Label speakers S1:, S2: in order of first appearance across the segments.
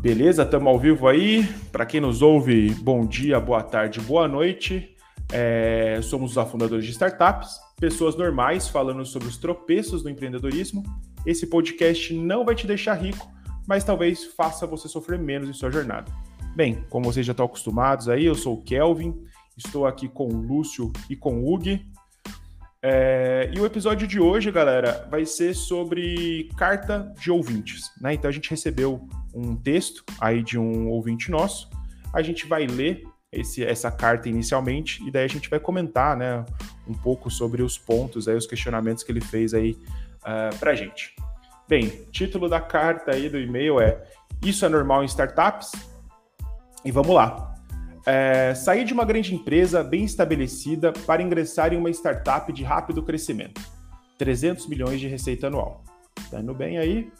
S1: Beleza, estamos ao vivo aí. Para quem nos ouve, bom dia, boa tarde, boa noite. É, somos os afundadores de startups, pessoas normais falando sobre os tropeços do empreendedorismo. Esse podcast não vai te deixar rico, mas talvez faça você sofrer menos em sua jornada. Bem, como vocês já estão acostumados aí, eu sou o Kelvin, estou aqui com o Lúcio e com o Hugo. É, e o episódio de hoje, galera, vai ser sobre carta de ouvintes, né? Então a gente recebeu um texto aí de um ouvinte nosso, a gente vai ler esse, essa carta inicialmente e daí a gente vai comentar, né, um pouco sobre os pontos aí, os questionamentos que ele fez aí uh, pra gente. Bem, título da carta aí do e-mail é Isso é normal em startups? E vamos lá. É, sair de uma grande empresa bem estabelecida para ingressar em uma startup de rápido crescimento. 300 milhões de receita anual. Tá indo bem aí?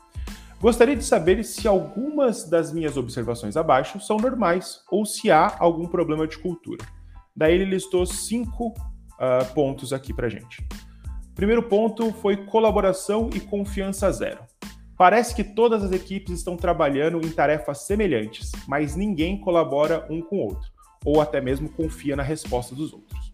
S1: Gostaria de saber se algumas das minhas observações abaixo são normais ou se há algum problema de cultura. Daí ele listou cinco uh, pontos aqui para gente. Primeiro ponto foi colaboração e confiança zero. Parece que todas as equipes estão trabalhando em tarefas semelhantes, mas ninguém colabora um com o outro, ou até mesmo confia na resposta dos outros.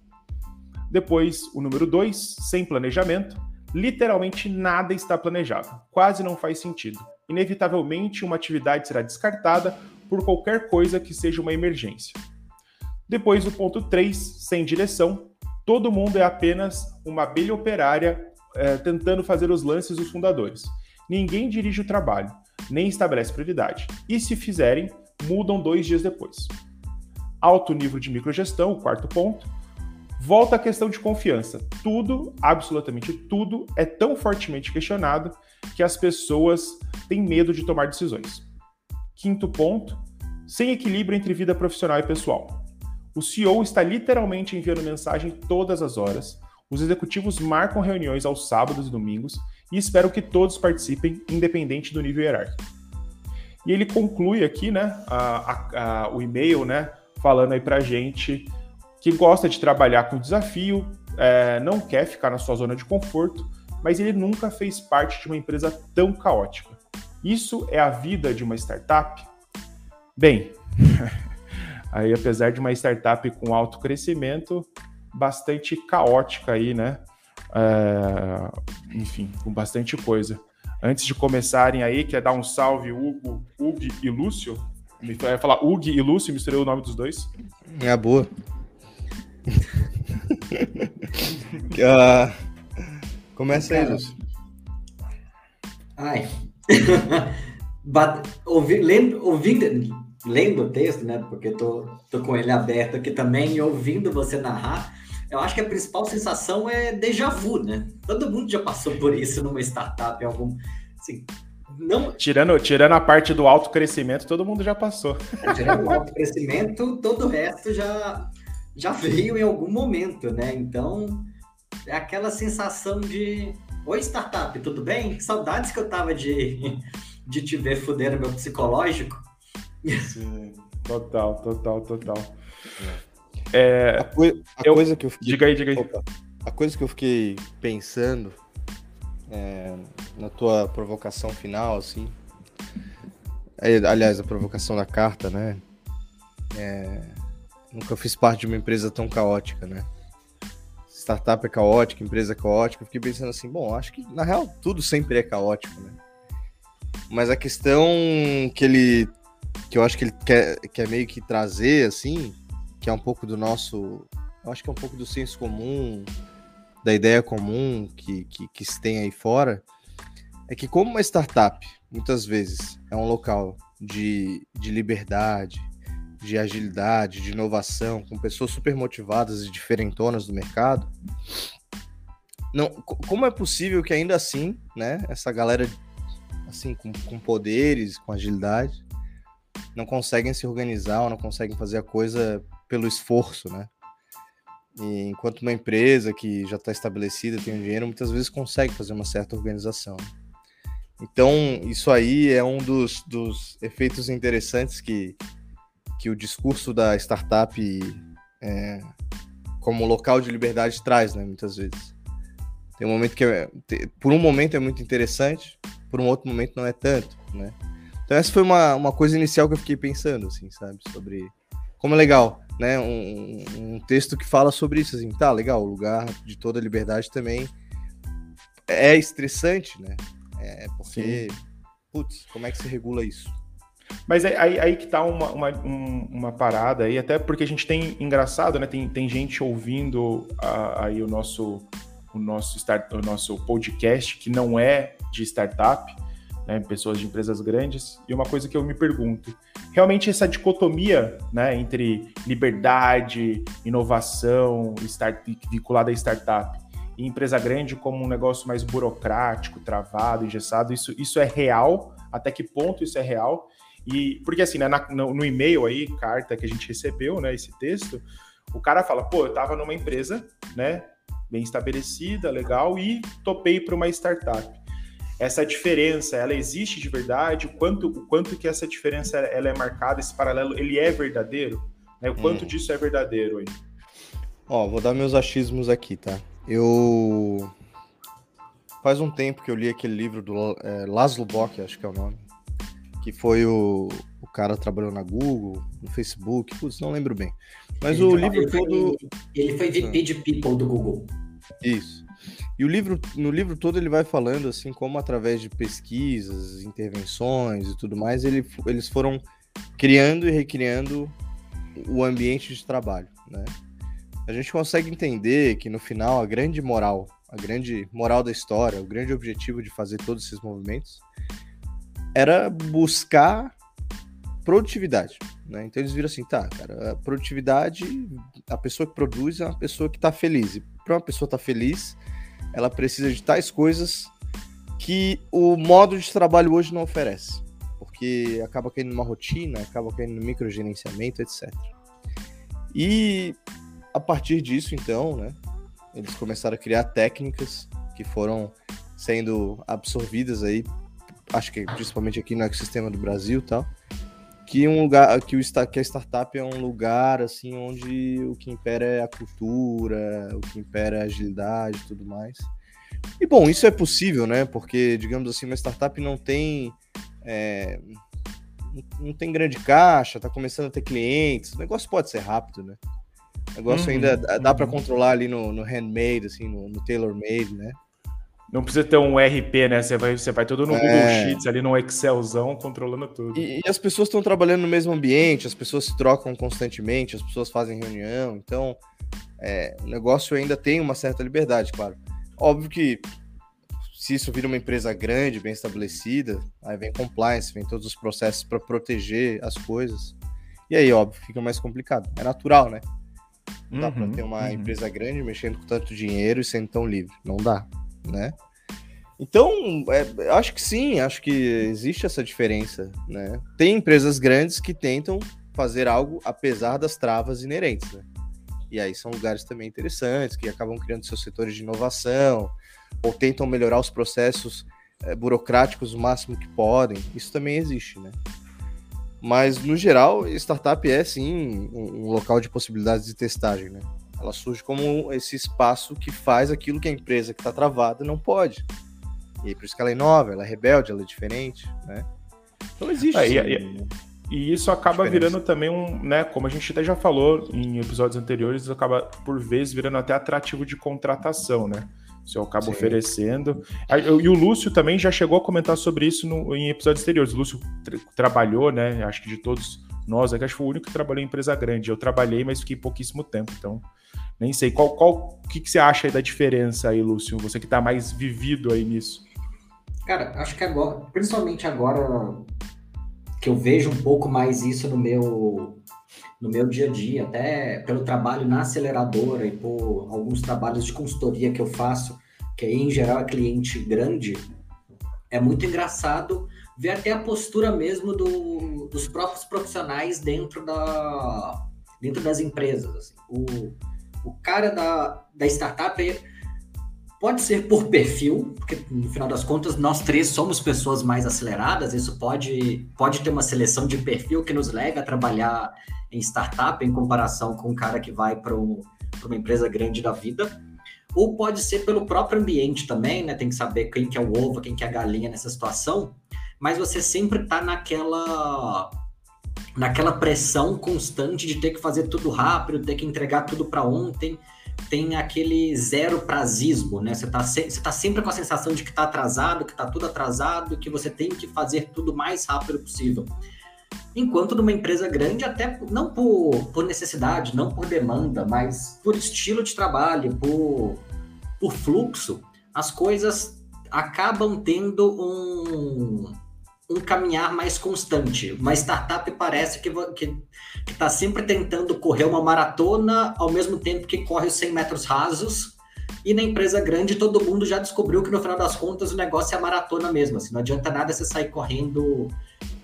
S1: Depois, o número 2, sem planejamento. Literalmente nada está planejado, quase não faz sentido. Inevitavelmente, uma atividade será descartada por qualquer coisa que seja uma emergência. Depois, o ponto 3, sem direção. Todo mundo é apenas uma abelha operária é, tentando fazer os lances dos fundadores ninguém dirige o trabalho, nem estabelece prioridade. E se fizerem, mudam dois dias depois. Alto nível de microgestão, o quarto ponto. Volta à questão de confiança. Tudo, absolutamente tudo, é tão fortemente questionado que as pessoas têm medo de tomar decisões. Quinto ponto, sem equilíbrio entre vida profissional e pessoal. O CEO está literalmente enviando mensagem todas as horas. Os executivos marcam reuniões aos sábados e domingos e espero que todos participem, independente do nível hierárquico. E ele conclui aqui, né, a, a, o e-mail, né, falando aí pra gente que gosta de trabalhar com desafio, é, não quer ficar na sua zona de conforto, mas ele nunca fez parte de uma empresa tão caótica. Isso é a vida de uma startup? Bem, aí apesar de uma startup com alto crescimento, bastante caótica aí, né? É, enfim, com bastante coisa. Antes de começarem aí, quer dar um salve, Hugo, Hugo e Lúcio? Vai falar Hugo e Lúcio, misturei o nome dos dois.
S2: É boa. Uh, começa aí, Lúcio.
S3: Ai. ouvi, lendo, ouvindo, lendo o texto, né? Porque tô, tô com ele aberto aqui também e ouvindo você narrar eu acho que a principal sensação é déjà vu, né? Todo mundo já passou por isso numa startup, algum. Assim,
S1: não... tirando, tirando a parte do alto crescimento, todo mundo já passou.
S3: Tirando o alto crescimento, todo o resto já, já veio em algum momento, né? Então, é aquela sensação de. Oi, startup, tudo bem? Que saudades que eu tava de, de te ver fuder meu psicológico.
S1: Sim, total, total, total.
S2: É. É, a, coi a eu... coisa que eu fiquei...
S1: Diga aí, diga aí. Opa,
S2: a coisa que eu fiquei pensando é, na tua provocação final, assim. É, aliás, a provocação da carta, né? É, nunca fiz parte de uma empresa tão caótica, né? Startup é caótica, empresa é caótica. Fiquei pensando assim, bom, acho que na real tudo sempre é caótico, né? Mas a questão que ele. que eu acho que ele quer, quer meio que trazer, assim, que é um pouco do nosso. Eu acho que é um pouco do senso comum, da ideia comum que, que, que se tem aí fora, é que, como uma startup, muitas vezes, é um local de, de liberdade, de agilidade, de inovação, com pessoas super motivadas e diferentonas do mercado, não, como é possível que ainda assim, né, essa galera assim com, com poderes, com agilidade, não conseguem se organizar ou não conseguem fazer a coisa pelo esforço, né? E enquanto uma empresa que já está estabelecida, tem um dinheiro, muitas vezes consegue fazer uma certa organização. Então, isso aí é um dos, dos efeitos interessantes que, que o discurso da startup é, como local de liberdade traz, né? Muitas vezes. Tem um momento que, é, por um momento é muito interessante, por um outro momento não é tanto, né? Então essa foi uma, uma coisa inicial que eu fiquei pensando, assim, sabe? Sobre como é legal, né? Um, um texto que fala sobre isso, assim, tá, legal, o lugar de toda liberdade também é estressante, né? É porque, Sim. putz, como é que se regula isso?
S1: Mas aí, aí que tá uma, uma, uma, parada aí, até porque a gente tem, engraçado, né? Tem, tem gente ouvindo a, aí o nosso, o, nosso start, o nosso podcast que não é de startup, né? Pessoas de empresas grandes. E uma coisa que eu me pergunto, realmente essa dicotomia, né? Entre liberdade, inovação, start, vinculada a startup, e empresa grande como um negócio mais burocrático, travado, engessado, isso, isso é real? Até que ponto isso é real? E porque assim, né, na, no, no, e-mail aí, carta que a gente recebeu, né, esse texto, o cara fala, pô, eu tava numa empresa, né, bem estabelecida, legal, e topei para uma startup. Essa diferença, ela existe de verdade? O quanto, o quanto que essa diferença ela é marcada, esse paralelo, ele é verdadeiro? Né? O quanto hum. disso é verdadeiro aí?
S2: Ó, vou dar meus achismos aqui, tá? Eu faz um tempo que eu li aquele livro do é, Laszlo Bock, acho que é o nome, que foi o, o cara trabalhou na Google, no Facebook, putz, não lembro bem. Mas ele o livro
S3: ele
S2: todo.
S3: Foi, ele foi VP de People do Google.
S2: Isso. E o livro, no livro todo ele vai falando assim como através de pesquisas, intervenções e tudo mais, ele, eles foram criando e recriando o ambiente de trabalho, né? A gente consegue entender que no final a grande moral, a grande moral da história, o grande objetivo de fazer todos esses movimentos era buscar produtividade. Né? Então eles viram assim, tá, cara, a produtividade, a pessoa que produz é uma pessoa que está feliz. E para uma pessoa estar tá feliz, ela precisa de tais coisas que o modo de trabalho hoje não oferece. Porque acaba caindo numa rotina, acaba caindo no microgerenciamento, etc. E a partir disso, então, né, eles começaram a criar técnicas que foram sendo absorvidas aí acho que principalmente aqui no ecossistema do Brasil tal, que um lugar que, o, que a startup é um lugar assim onde o que impera é a cultura, o que impera é a agilidade e tudo mais. E bom, isso é possível, né? Porque, digamos assim, uma startup não tem. É, não tem grande caixa, tá começando a ter clientes, o negócio pode ser rápido, né? O negócio uhum, ainda dá uhum. para controlar ali no, no handmade, assim, no, no tailor-made, né?
S1: Não precisa ter um RP, né? Você vai, você vai tudo no é... Google Sheets, ali no Excelzão, controlando tudo.
S2: E, e as pessoas estão trabalhando no mesmo ambiente, as pessoas se trocam constantemente, as pessoas fazem reunião, então é, o negócio ainda tem uma certa liberdade, claro. Óbvio que se isso vira uma empresa grande, bem estabelecida, aí vem compliance, vem todos os processos para proteger as coisas. E aí, óbvio, fica mais complicado. É natural, né? Não dá para ter uma uhum. empresa grande mexendo com tanto dinheiro e sendo tão livre. Não dá né? Então, é, acho que sim, acho que existe essa diferença, né? Tem empresas grandes que tentam fazer algo apesar das travas inerentes, né? E aí são lugares também interessantes, que acabam criando seus setores de inovação, ou tentam melhorar os processos é, burocráticos o máximo que podem. Isso também existe, né? Mas, no geral, startup é, sim, um, um local de possibilidades de testagem, né? Ela surge como esse espaço que faz aquilo que a empresa que está travada não pode. E aí, por isso que ela é nova, ela é rebelde, ela é diferente, né? Então existe. É,
S1: e, e, isso acaba virando também um, né? Como a gente até já falou em episódios anteriores, acaba por vezes virando até atrativo de contratação, né? Se eu acabo Sim. oferecendo. E o Lúcio também já chegou a comentar sobre isso no, em episódios anteriores. O Lúcio tra trabalhou, né? Acho que de todos nós, acho que foi o único que trabalhou em empresa grande. Eu trabalhei, mas fiquei pouquíssimo tempo, então nem sei. Qual, qual, o que, que você acha aí da diferença aí, Lúcio? Você que está mais vivido aí nisso.
S3: Cara, acho que agora, principalmente agora que eu vejo um pouco mais isso no meu no meu dia a dia, até pelo trabalho na aceleradora e por alguns trabalhos de consultoria que eu faço, que aí em geral é cliente grande, é muito engraçado ver até a postura mesmo do, dos próprios profissionais dentro da dentro das empresas. Assim. O, o cara da, da startup pode ser por perfil, porque no final das contas nós três somos pessoas mais aceleradas, isso pode, pode ter uma seleção de perfil que nos leva a trabalhar em startup em comparação com um cara que vai para um, uma empresa grande da vida. Ou pode ser pelo próprio ambiente também, né? Tem que saber quem que é o ovo, quem que é a galinha nessa situação. mas você sempre está naquela naquela pressão constante de ter que fazer tudo rápido, ter que entregar tudo para ontem. Tem aquele zero prazismo, né? Você está se, tá sempre com a sensação de que está atrasado, que está tudo atrasado, que você tem que fazer tudo o mais rápido possível. Enquanto numa empresa grande, até não por, por necessidade, não por demanda, mas por estilo de trabalho, por, por fluxo, as coisas acabam tendo um, um caminhar mais constante. Uma startup parece que está sempre tentando correr uma maratona ao mesmo tempo que corre os 100 metros rasos. E na empresa grande, todo mundo já descobriu que no final das contas o negócio é a maratona mesmo. Assim, não adianta nada você sair correndo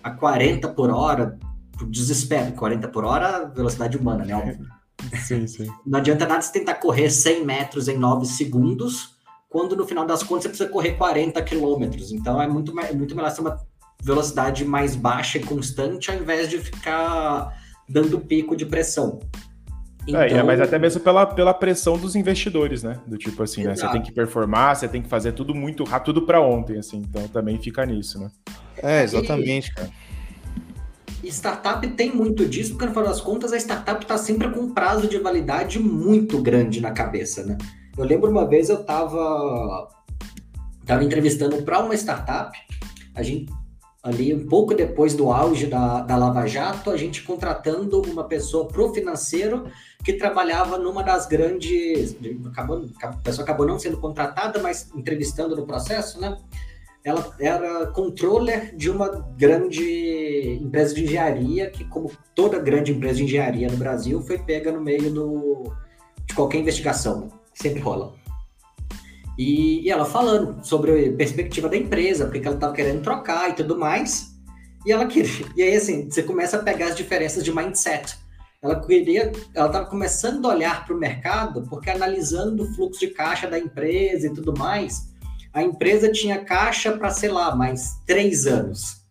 S3: a 40 por hora, por desespero. 40 por hora, velocidade humana, né? Óbvio.
S1: Sim, sim.
S3: Não adianta nada você tentar correr 100 metros em 9 segundos, quando no final das contas você precisa correr 40 quilômetros. Então é muito, é muito melhor ser uma velocidade mais baixa e constante, ao invés de ficar dando pico de pressão.
S1: Então... É, mas até mesmo pela, pela pressão dos investidores, né? Do tipo assim, né? Você tem que performar, você tem que fazer tudo muito rápido para ontem, assim. Então também fica nisso, né?
S2: É, exatamente, e... cara.
S3: Startup tem muito disso, porque no final das contas a startup está sempre com um prazo de validade muito grande na cabeça, né? Eu lembro uma vez eu estava tava entrevistando para uma startup, a gente ali um pouco depois do auge da, da Lava Jato, a gente contratando uma pessoa pro financeiro que trabalhava numa das grandes. Acabou, a pessoa acabou não sendo contratada, mas entrevistando no processo, né? Ela era controller de uma grande empresa de engenharia, que, como toda grande empresa de engenharia no Brasil, foi pega no meio do, de qualquer investigação. Sempre rola. E, e, ela falando sobre a perspectiva da empresa, porque ela estava querendo trocar e tudo mais. E ela queria. E aí, assim, você começa a pegar as diferenças de mindset. Ela queria, ela estava começando a olhar para o mercado, porque analisando o fluxo de caixa da empresa e tudo mais, a empresa tinha caixa para, sei lá, mais três anos.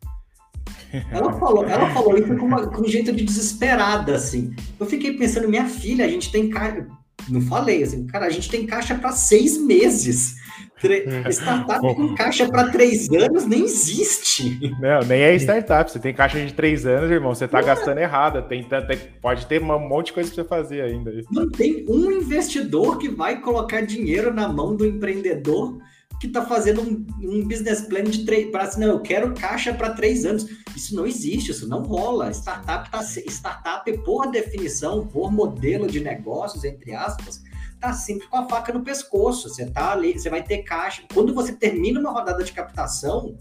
S3: Ela falou, ela falou isso com, uma, com um jeito de desesperada, assim. Eu fiquei pensando, minha filha, a gente tem caixa não falei, assim, cara, a gente tem caixa para seis meses. Startup com caixa para três anos nem existe.
S1: Não, nem é startup. Você tem caixa de três anos, irmão. Você está é. gastando errado. Tem, tem, pode ter um monte de coisa para você fazer ainda.
S3: Não tem um investidor que vai colocar dinheiro na mão do empreendedor que está fazendo um, um, business plan de três. Para assim, não, eu quero caixa para três anos. Isso não existe, isso não rola. Startup, tá, startup, por definição, por modelo de negócios, entre aspas, tá sempre com a faca no pescoço. Você tá ali, você vai ter caixa. Quando você termina uma rodada de captação,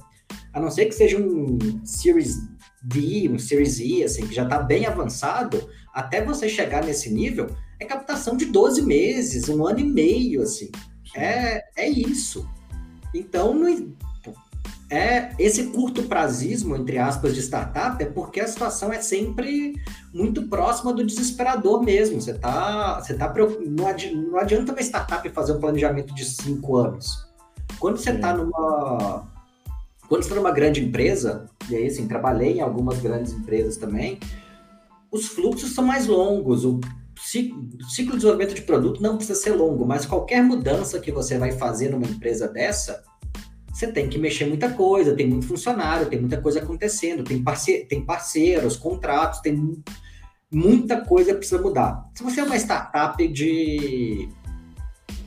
S3: a não ser que seja um Series D, um Series E, assim, que já está bem avançado, até você chegar nesse nível, é captação de 12 meses, um ano e meio, assim. É, é isso. Então, não, é esse curto prazismo, entre aspas, de startup, é porque a situação é sempre muito próxima do desesperador mesmo. Você tá, você tá não, adi, não adianta uma startup fazer um planejamento de cinco anos. Quando você está numa quando você está numa grande empresa, e aí assim, trabalhei em algumas grandes empresas também, os fluxos são mais longos, o ciclo de desenvolvimento de produto não precisa ser longo, mas qualquer mudança que você vai fazer numa empresa dessa, você tem que mexer muita coisa, tem muito funcionário, tem muita coisa acontecendo, tem, parce tem parceiros, contratos, tem muita coisa que precisa mudar. Se você é uma startup de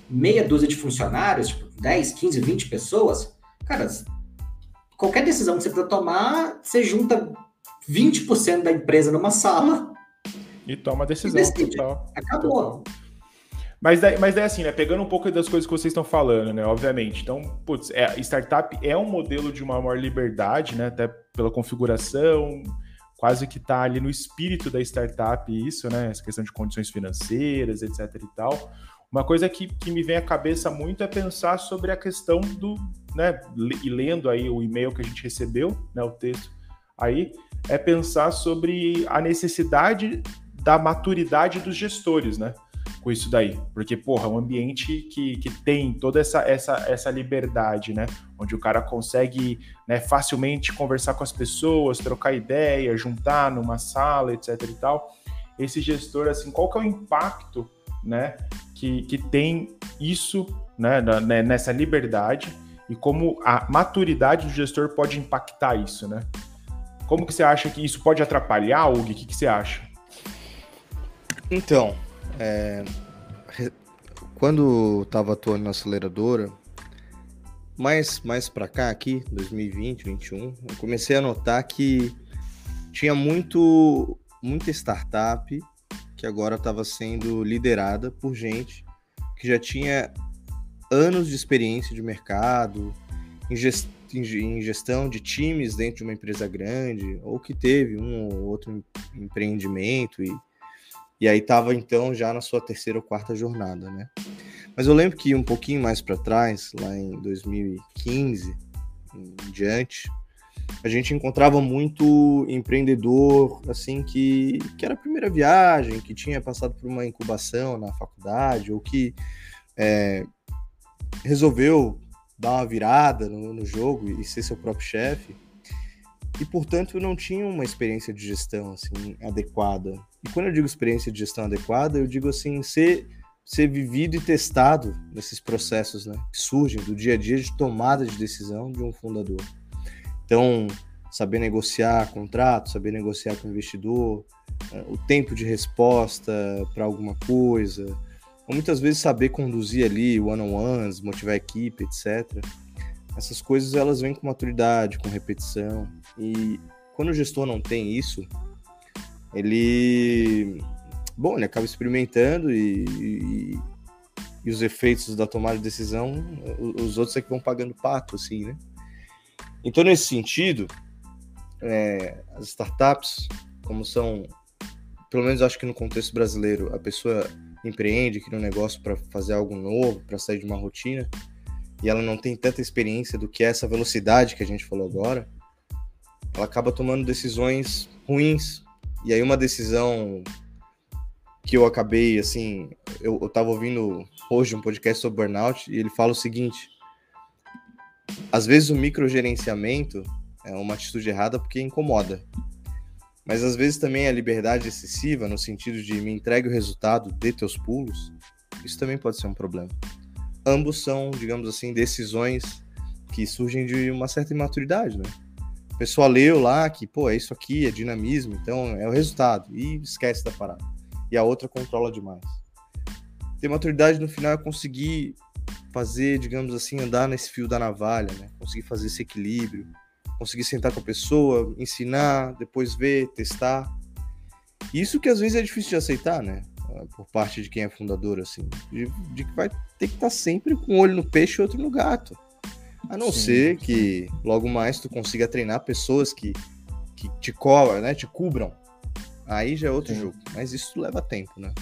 S3: meia dúzia de funcionários, tipo 10, 15, 20 pessoas, cara, qualquer decisão que você precisa tomar, você junta 20% da empresa numa sala
S1: e toma a decisão. E
S3: Acabou.
S1: Mas daí, mas daí, assim, né? Pegando um pouco das coisas que vocês estão falando, né? Obviamente. Então, putz, é, startup é um modelo de uma maior liberdade, né? Até pela configuração, quase que tá ali no espírito da startup isso, né? Essa questão de condições financeiras, etc e tal. Uma coisa que, que me vem à cabeça muito é pensar sobre a questão do, né? E lendo aí o e-mail que a gente recebeu, né? O texto aí, é pensar sobre a necessidade da maturidade dos gestores, né? Com isso daí. Porque, porra, é um ambiente que, que tem toda essa, essa, essa liberdade, né? Onde o cara consegue né, facilmente conversar com as pessoas, trocar ideia, juntar numa sala, etc e tal. Esse gestor, assim, qual que é o impacto, né? Que, que tem isso, né? né nessa liberdade e como a maturidade do gestor pode impactar isso, né? Como que você acha que isso pode atrapalhar, Hugo? O que, que você acha?
S2: Então, é, quando estava atuando na aceleradora, mais, mais para cá aqui, 2020, 2021, eu comecei a notar que tinha muito muita startup que agora estava sendo liderada por gente que já tinha anos de experiência de mercado, em, gest em gestão de times dentro de uma empresa grande, ou que teve um ou outro empreendimento e, e aí estava então já na sua terceira ou quarta jornada, né? Mas eu lembro que um pouquinho mais para trás, lá em 2015 em diante, a gente encontrava muito empreendedor assim que, que era a primeira viagem, que tinha passado por uma incubação na faculdade ou que é, resolveu dar uma virada no, no, jogo e ser seu próprio chefe e portanto não tinha uma experiência de gestão assim adequada. E quando eu digo experiência de gestão adequada, eu digo assim ser ser vivido e testado nesses processos, né, que surgem do dia a dia de tomada de decisão de um fundador. Então, saber negociar contrato, saber negociar com o investidor, eh, o tempo de resposta para alguma coisa, ou muitas vezes saber conduzir ali one-on-ones, motivar a equipe, etc. Essas coisas elas vêm com maturidade, com repetição. E quando o gestor não tem isso, ele, bom, ele acaba experimentando e, e, e os efeitos da tomada de decisão, os outros é que vão pagando pato, assim, né? Então, nesse sentido, é, as startups, como são, pelo menos acho que no contexto brasileiro, a pessoa empreende, cria um negócio para fazer algo novo, para sair de uma rotina, e ela não tem tanta experiência do que é essa velocidade que a gente falou agora, ela acaba tomando decisões ruins. E aí uma decisão que eu acabei, assim, eu, eu tava ouvindo hoje um podcast sobre burnout e ele fala o seguinte, às vezes o microgerenciamento é uma atitude errada porque incomoda. Mas às vezes também a liberdade excessiva, no sentido de me entregue o resultado, dê teus pulos, isso também pode ser um problema. Ambos são, digamos assim, decisões que surgem de uma certa imaturidade, né? A pessoa leu lá que, pô, é isso aqui, é dinamismo, então é o resultado, e esquece da parada. E a outra controla demais. Ter maturidade no final é conseguir fazer, digamos assim, andar nesse fio da navalha, né? Conseguir fazer esse equilíbrio, conseguir sentar com a pessoa, ensinar, depois ver, testar. Isso que às vezes é difícil de aceitar, né? Por parte de quem é fundador, assim. De, de que vai ter que estar sempre com um olho no peixe e outro no gato. A não sim, ser que logo mais tu consiga treinar pessoas que, que te cobram, né? Te cubram. Aí já é outro sim. jogo. Mas isso leva tempo, né?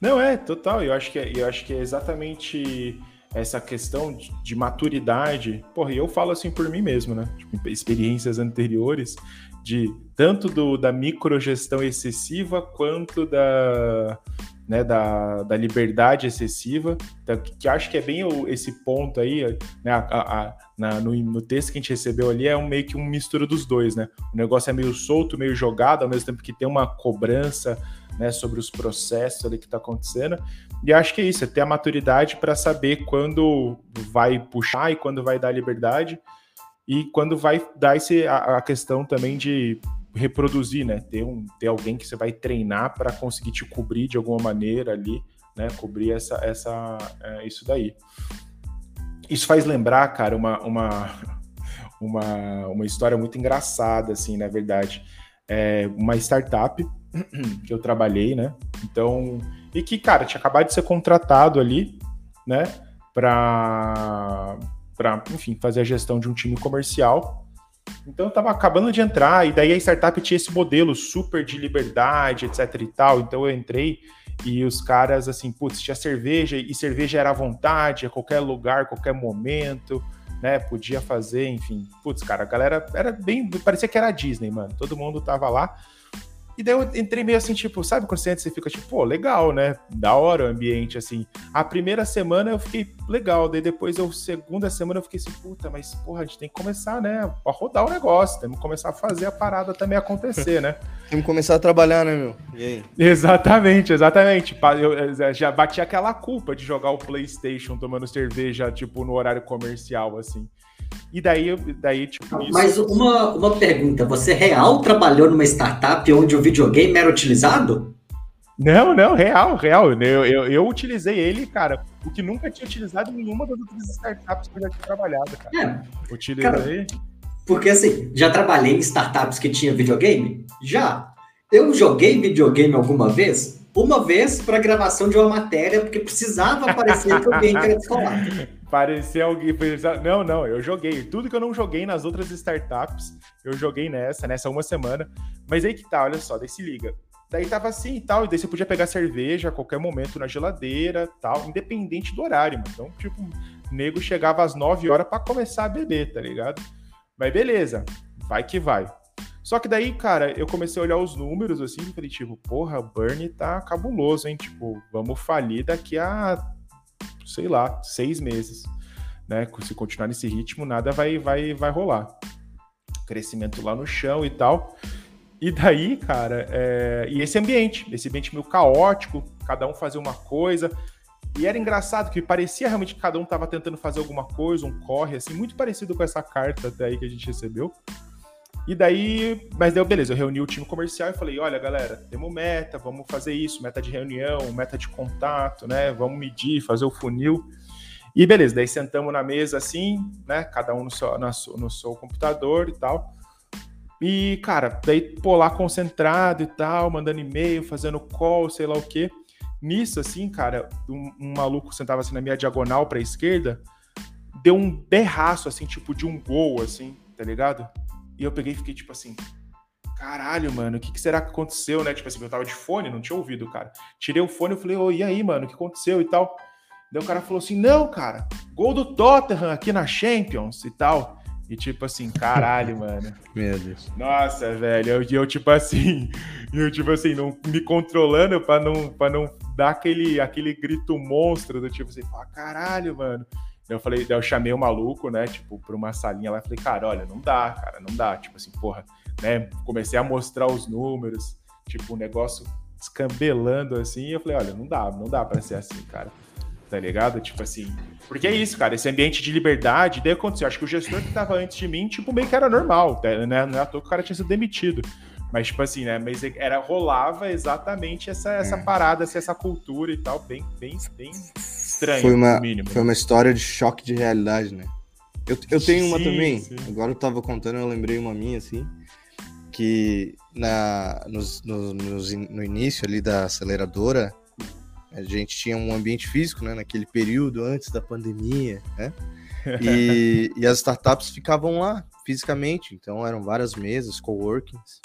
S1: Não, é, total. Eu acho que é, eu acho que é exatamente essa questão de, de maturidade. Porra, e eu falo assim por mim mesmo, né? Tipo, experiências anteriores de tanto do, da microgestão excessiva quanto da, né, da, da liberdade excessiva, então, que, acho que é bem esse ponto aí, né, a, a, na, no, no, texto que a gente recebeu ali é um, meio que um mistura dos dois, né? O negócio é meio solto, meio jogado, ao mesmo tempo que tem uma cobrança, né, sobre os processos ali que está acontecendo. E acho que é isso, é ter a maturidade para saber quando vai puxar e quando vai dar liberdade e quando vai dar esse, a, a questão também de reproduzir, né? Ter, um, ter alguém que você vai treinar para conseguir te cobrir de alguma maneira ali, né? Cobrir essa, essa, é, isso daí. Isso faz lembrar, cara, uma, uma, uma, uma história muito engraçada, assim, na verdade. É uma startup que eu trabalhei, né? Então, e que, cara, tinha acabado de ser contratado ali, né? Para, enfim, fazer a gestão de um time comercial. Então, eu tava acabando de entrar, e daí a startup tinha esse modelo super de liberdade, etc e tal. Então, eu entrei e os caras, assim, putz, tinha cerveja, e cerveja era à vontade, a qualquer lugar, qualquer momento, né? Podia fazer, enfim. Putz, cara, a galera era bem. Parecia que era a Disney, mano. Todo mundo tava lá. E daí eu entrei meio assim, tipo, sabe quando você entra, você fica tipo, pô, legal, né? Da hora o ambiente, assim. A primeira semana eu fiquei legal, daí depois eu, segunda semana eu fiquei assim, puta, mas porra, a gente tem que começar, né? A rodar o negócio, temos que começar a fazer a parada também acontecer, né?
S2: Temos que começar a trabalhar, né, meu? E aí?
S1: Exatamente, exatamente. Eu já bati aquela culpa de jogar o PlayStation tomando cerveja, tipo, no horário comercial, assim. E daí, daí tipo.
S3: Isso... Mas uma, uma pergunta: você real trabalhou numa startup onde o videogame era utilizado?
S1: Não, não, real, real. Eu, eu, eu utilizei ele, cara, o que nunca tinha utilizado em nenhuma das outras startups que eu já tinha trabalhado, cara. É, utilizei. Cara,
S3: porque assim, já trabalhei em startups que tinha videogame? Já. Eu joguei videogame alguma vez? Uma vez para gravação de uma matéria, porque precisava aparecer que ambiente era descolado.
S1: Parecia alguém. Não, não, eu joguei. Tudo que eu não joguei nas outras startups, eu joguei nessa, nessa uma semana. Mas aí que tá, olha só, daí se liga. Daí tava assim e tal, e daí você podia pegar cerveja a qualquer momento na geladeira tal, independente do horário, mano. Então, tipo, o nego chegava às 9 horas para começar a beber, tá ligado? Mas beleza, vai que vai. Só que daí, cara, eu comecei a olhar os números assim, e falei, tipo, porra, o Burn tá cabuloso, hein? Tipo, vamos falir daqui a sei lá, seis meses. Né? Se continuar nesse ritmo, nada vai, vai, vai rolar. Crescimento lá no chão e tal. E daí, cara, é... e esse ambiente, esse ambiente meio caótico, cada um fazia uma coisa. E era engraçado que parecia realmente que cada um estava tentando fazer alguma coisa, um corre, assim, muito parecido com essa carta até aí que a gente recebeu. E daí, mas deu beleza, eu reuni o time comercial e falei, olha, galera, temos meta, vamos fazer isso, meta de reunião, meta de contato, né? Vamos medir, fazer o funil. E beleza, daí sentamos na mesa assim, né? Cada um no seu, no seu computador e tal. E, cara, daí, pô, lá concentrado e tal, mandando e-mail, fazendo call, sei lá o quê. Nisso, assim, cara, um, um maluco sentava assim na minha diagonal pra esquerda, deu um berraço, assim, tipo de um gol, assim, tá ligado? E eu peguei e fiquei tipo assim, caralho, mano, o que, que, será que aconteceu, né? Tipo assim, eu tava de fone, não tinha ouvido, cara. Tirei o fone e falei, ô, e aí, mano, o que aconteceu e tal? Daí o cara falou assim, não, cara, gol do Tottenham aqui na Champions e tal. E tipo assim, caralho, mano.
S2: Meu Deus.
S1: Nossa, velho. E eu, eu, tipo assim, eu tipo assim, não me controlando pra não, pra não dar aquele, aquele grito monstro do tipo assim, ah, caralho, mano. Eu falei, daí eu chamei o maluco, né, tipo, pra uma salinha lá e falei, cara, olha, não dá, cara, não dá. Tipo assim, porra, né? Comecei a mostrar os números, tipo, o um negócio descambelando assim, e eu falei, olha, não dá, não dá pra ser assim, cara. Tá ligado? Tipo assim. Porque é isso, cara, esse ambiente de liberdade, daí aconteceu. Acho que o gestor que tava antes de mim, tipo, meio que era normal, né? Não é à toa que o cara tinha sido demitido. Mas, tipo assim, né? Mas era, rolava exatamente essa, essa é. parada, assim, essa cultura e tal, bem, bem, bem estranho,
S2: foi uma, Foi uma história de choque de realidade, né? Eu, eu tenho uma sim, também. Sim. Agora eu tava contando, eu lembrei uma minha, assim, que na, nos, no, no início ali da aceleradora, a gente tinha um ambiente físico, né? Naquele período antes da pandemia, né? E, e as startups ficavam lá fisicamente, então eram várias mesas, coworkings.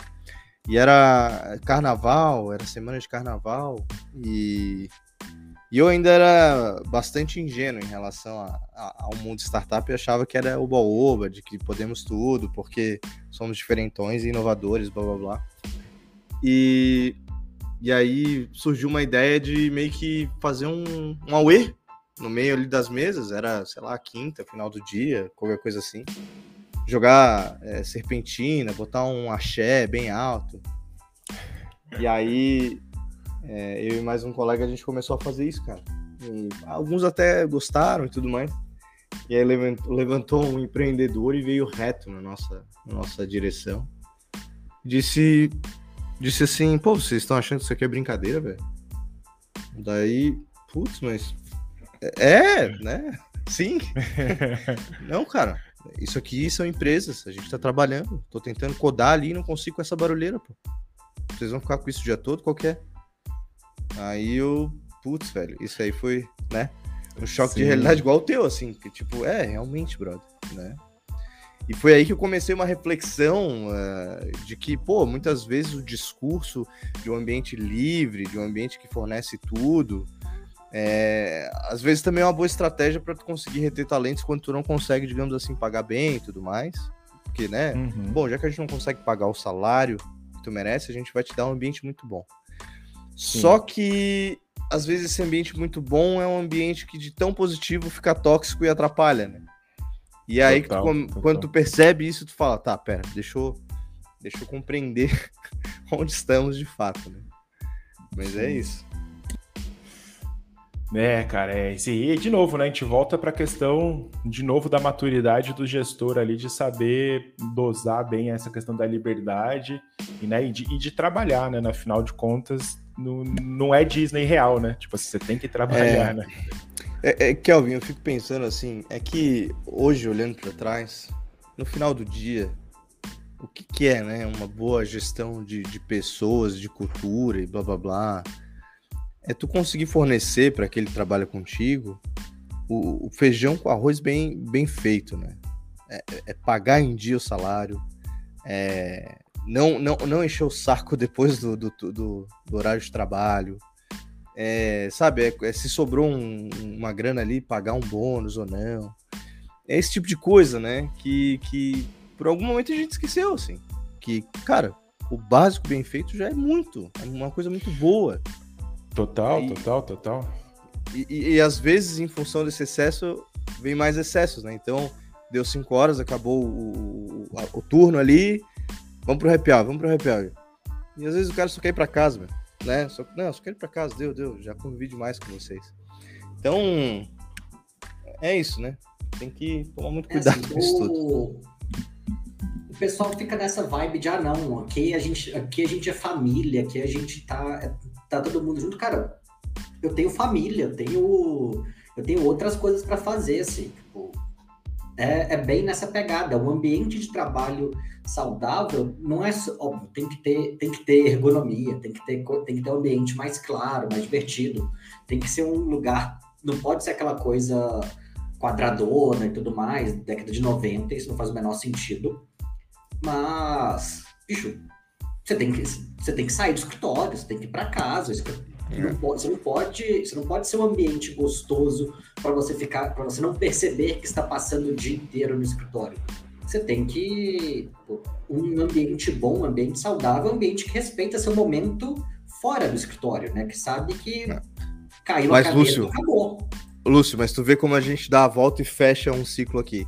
S2: E era carnaval, era semana de carnaval, e e eu ainda era bastante ingênuo em relação a, a, ao mundo startup e achava que era oba-oba, de que podemos tudo, porque somos diferentões e inovadores, blá blá blá. E, e aí surgiu uma ideia de meio que fazer um, um Aue no meio ali das mesas, era, sei lá, quinta, final do dia, qualquer coisa assim. Jogar é, serpentina, botar um axé bem alto. E aí é, eu e mais um colega, a gente começou a fazer isso, cara. E alguns até gostaram e tudo mais. E aí levantou, um empreendedor e veio reto na nossa, na nossa direção. Disse, disse assim, pô, vocês estão achando que isso aqui é brincadeira, velho? Daí, putz, mas... É, né? Sim. não, cara, isso aqui são empresas, a gente tá trabalhando. Tô tentando codar ali e não consigo com essa barulheira, pô. Vocês vão ficar com isso o dia todo? Qual que é? Aí eu, putz, velho, isso aí foi, né? Um choque Sim. de realidade igual o teu, assim, que tipo, é, realmente, brother, né? E foi aí que eu comecei uma reflexão uh, de que, pô, muitas vezes o discurso de um ambiente livre, de um ambiente que fornece tudo, é, às vezes também é uma boa estratégia para tu conseguir reter talentos quando tu não consegue, digamos assim, pagar bem e tudo mais. Porque, né? Uhum. Bom, já que a gente não consegue pagar o salário tu merece, a gente vai te dar um ambiente muito bom. Sim. Só que às vezes esse ambiente muito bom é um ambiente que de tão positivo fica tóxico e atrapalha, né? E aí, total, tu, total. quando tu percebe isso, tu fala, tá, pera, deixa eu, deixa eu compreender onde estamos de fato, né? Mas é Sim. é isso.
S1: É, cara, é isso aí. De novo, né? A gente volta para a questão, de novo, da maturidade do gestor ali, de saber dosar bem essa questão da liberdade e, né, e, de, e de trabalhar, né? Na final de contas, no, não é Disney real, né? Tipo, você tem que trabalhar, é, né?
S2: É, é, Kelvin, eu fico pensando assim, é que hoje, olhando para trás, no final do dia, o que, que é, né? Uma boa gestão de, de pessoas, de cultura e blá blá blá é tu conseguir fornecer para aquele que trabalha contigo o, o, feijão com arroz bem, bem feito, né? É, é, pagar em dia o salário, é, não, não, não encher o saco depois do, do, do, do horário de trabalho, é, sabe? É, é, se sobrou um, uma grana ali, pagar um bônus ou não. É esse tipo de coisa, né? Que, que por algum momento a gente esqueceu, assim. Que, cara, o básico bem feito já é muito, é uma coisa muito boa.
S1: Total, e, total, total.
S2: E, e, e, às vezes, em função desse excesso, vem mais excessos, né? Então, deu cinco horas, acabou o, o, o turno ali, vamos pro happy hour, vamos pro happy hour. E às vezes o cara só quer ir pra casa, né? Só, não, só quer ir pra casa, deu, deu, já convivi demais com vocês. Então, é isso, né? Tem que tomar muito cuidado é assim, com isso tudo.
S3: O pessoal fica nessa vibe de, ah, não, aqui a gente, aqui a gente é família, aqui a gente tá tá todo mundo junto, cara, eu tenho família, eu tenho, eu tenho outras coisas para fazer, assim, é, é, bem nessa pegada. Um ambiente de trabalho saudável não é óbvio, tem que ter, tem que ter ergonomia, tem que ter, tem que ter um ambiente mais claro, mais divertido, tem que ser um lugar, não pode ser aquela coisa quadradona e tudo mais, década de 90, isso não faz o menor sentido. Mas, bicho, você tem que, você tem que sair do escritório, você tem que ir para casa. É. Não pode, você, não pode, você não pode ser um ambiente gostoso para você ficar, para você não perceber que está passando o dia inteiro no escritório. Você tem que um ambiente bom, um ambiente saudável, um ambiente que respeita seu momento fora do escritório, né? Que sabe que é. caiu
S2: mas, a cadeira Lúcio, acabou. Lúcio, mas tu vê como a gente dá a volta e fecha um ciclo aqui.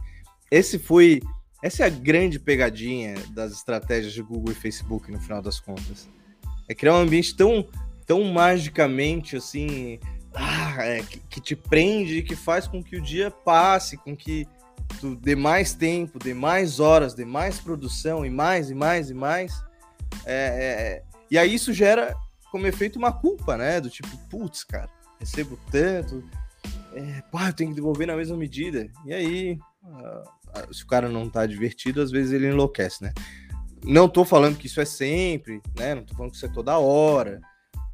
S2: Esse foi essa é a grande pegadinha das estratégias de Google e Facebook no final das contas. É criar um ambiente tão, tão magicamente assim, ah, é, que, que, te prende, que faz com que o dia passe, com que tu dê mais tempo, dê mais horas, dê mais produção e mais e mais e mais. É, é, e aí isso gera como efeito uma culpa, né? Do tipo, putz, cara, recebo tanto, é, pá, eu tenho que devolver na mesma medida. E aí, uh, se o cara não tá divertido, às vezes ele enlouquece, né? Não tô falando que isso é sempre, né? Não tô falando que isso é toda hora,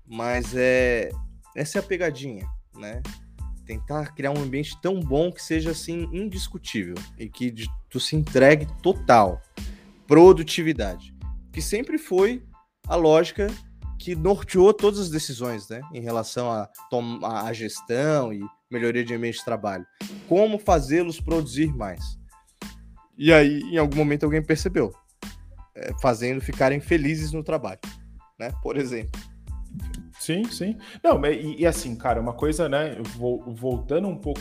S2: mas é essa é a pegadinha, né? Tentar criar um ambiente tão bom que seja assim indiscutível e que tu se entregue total produtividade, que sempre foi a lógica que norteou todas as decisões, né, em relação a, a gestão e melhoria de ambiente de trabalho. Como fazê-los produzir mais? E aí, em algum momento, alguém percebeu, é, fazendo ficarem felizes no trabalho, né? Por exemplo.
S1: Sim, sim. Não, e, e assim, cara, uma coisa, né? Voltando um pouco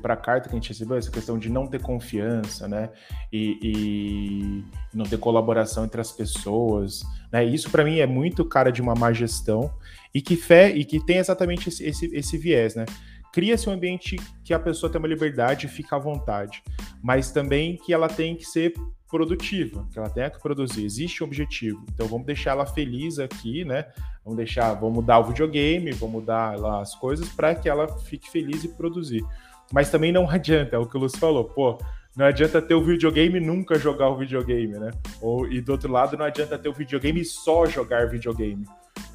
S1: para a carta que a gente recebeu, essa questão de não ter confiança, né? E, e não ter colaboração entre as pessoas, né? Isso para mim é muito cara de uma má gestão e que fé e que tem exatamente esse, esse, esse viés, né? Cria-se um ambiente que a pessoa tem uma liberdade e fica à vontade, mas também que ela tem que ser produtiva, que ela tenha que produzir. Existe um objetivo. Então vamos deixar ela feliz aqui, né? Vamos deixar, vamos mudar o videogame, vamos mudar lá as coisas para que ela fique feliz e produzir. Mas também não adianta, é o que o Lúcio falou, pô, não adianta ter o videogame e nunca jogar o videogame, né? Ou, e do outro lado, não adianta ter o videogame e só jogar videogame.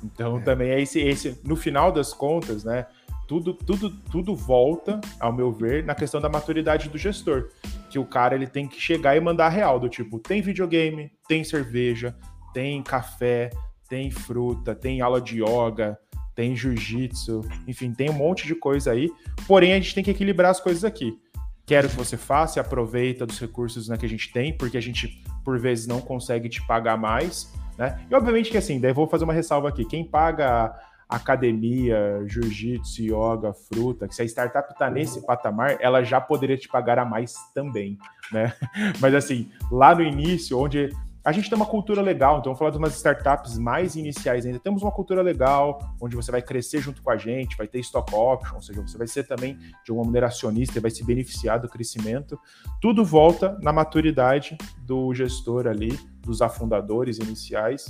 S1: Então é. também é esse, esse, no final das contas, né? Tudo, tudo, tudo volta, ao meu ver, na questão da maturidade do gestor. Que o cara ele tem que chegar e mandar real, do tipo, tem videogame, tem cerveja, tem café, tem fruta, tem aula de yoga, tem jiu-jitsu, enfim, tem um monte de coisa aí. Porém, a gente tem que equilibrar as coisas aqui. Quero que você faça aproveita dos recursos né, que a gente tem, porque a gente por vezes não consegue te pagar mais, né? E obviamente que assim, daí vou fazer uma ressalva aqui. Quem paga academia, jiu-jitsu, yoga, fruta, que se a startup está nesse patamar, ela já poderia te pagar a mais também, né? Mas assim, lá no início, onde a gente tem uma cultura legal, então vamos falar de umas startups mais iniciais ainda. Temos uma cultura legal, onde você vai crescer junto com a gente, vai ter stock option, ou seja, você vai ser também de uma maneira acionista e vai se beneficiar do crescimento. Tudo volta na maturidade do gestor ali, dos afundadores iniciais,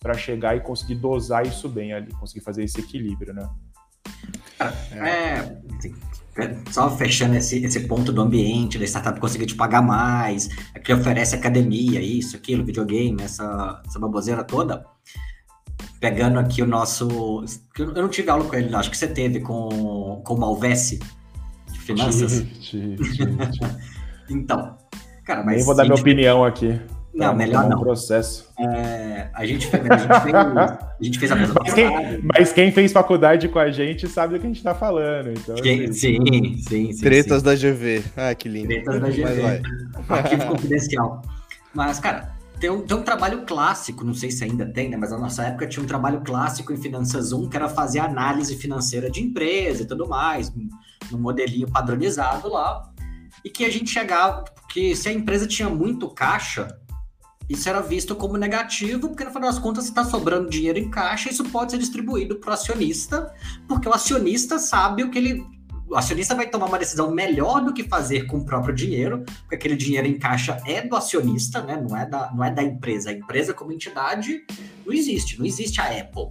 S1: para chegar e conseguir dosar isso bem ali, conseguir fazer esse equilíbrio, né?
S3: É, só fechando esse, esse ponto do ambiente, da startup conseguir te pagar mais, que oferece academia, isso, aquilo, videogame, essa, essa baboseira toda. Pegando aqui o nosso. Eu não tive aula com ele, acho que você teve com, com o Malvese de finanças. Tive, tive, tive. então, cara, mas.
S1: Nem vou dar minha opinião aqui.
S3: Não, melhor não.
S1: processo.
S3: É, a, gente, a, gente fez, a gente fez a
S1: mas quem, mas quem fez faculdade com a gente sabe do que a gente está falando. Então,
S3: quem, assim, sim, sim, sim.
S2: Tretas
S3: sim.
S2: da GV. Ah, que lindo.
S3: Tretas da GV. Arquivo confidencial. Mas, cara, tem um, tem um trabalho clássico, não sei se ainda tem, né? Mas na nossa época tinha um trabalho clássico em Finanças 1, que era fazer análise financeira de empresa e tudo mais, no modelinho padronizado lá. E que a gente chegava, porque se a empresa tinha muito caixa, isso era visto como negativo, porque no final das contas, se está sobrando dinheiro em caixa, isso pode ser distribuído para o acionista, porque o acionista sabe o que ele. O acionista vai tomar uma decisão melhor do que fazer com o próprio dinheiro, porque aquele dinheiro em caixa é do acionista, né? não, é da, não é da empresa. A empresa, como entidade, não existe. Não existe a Apple.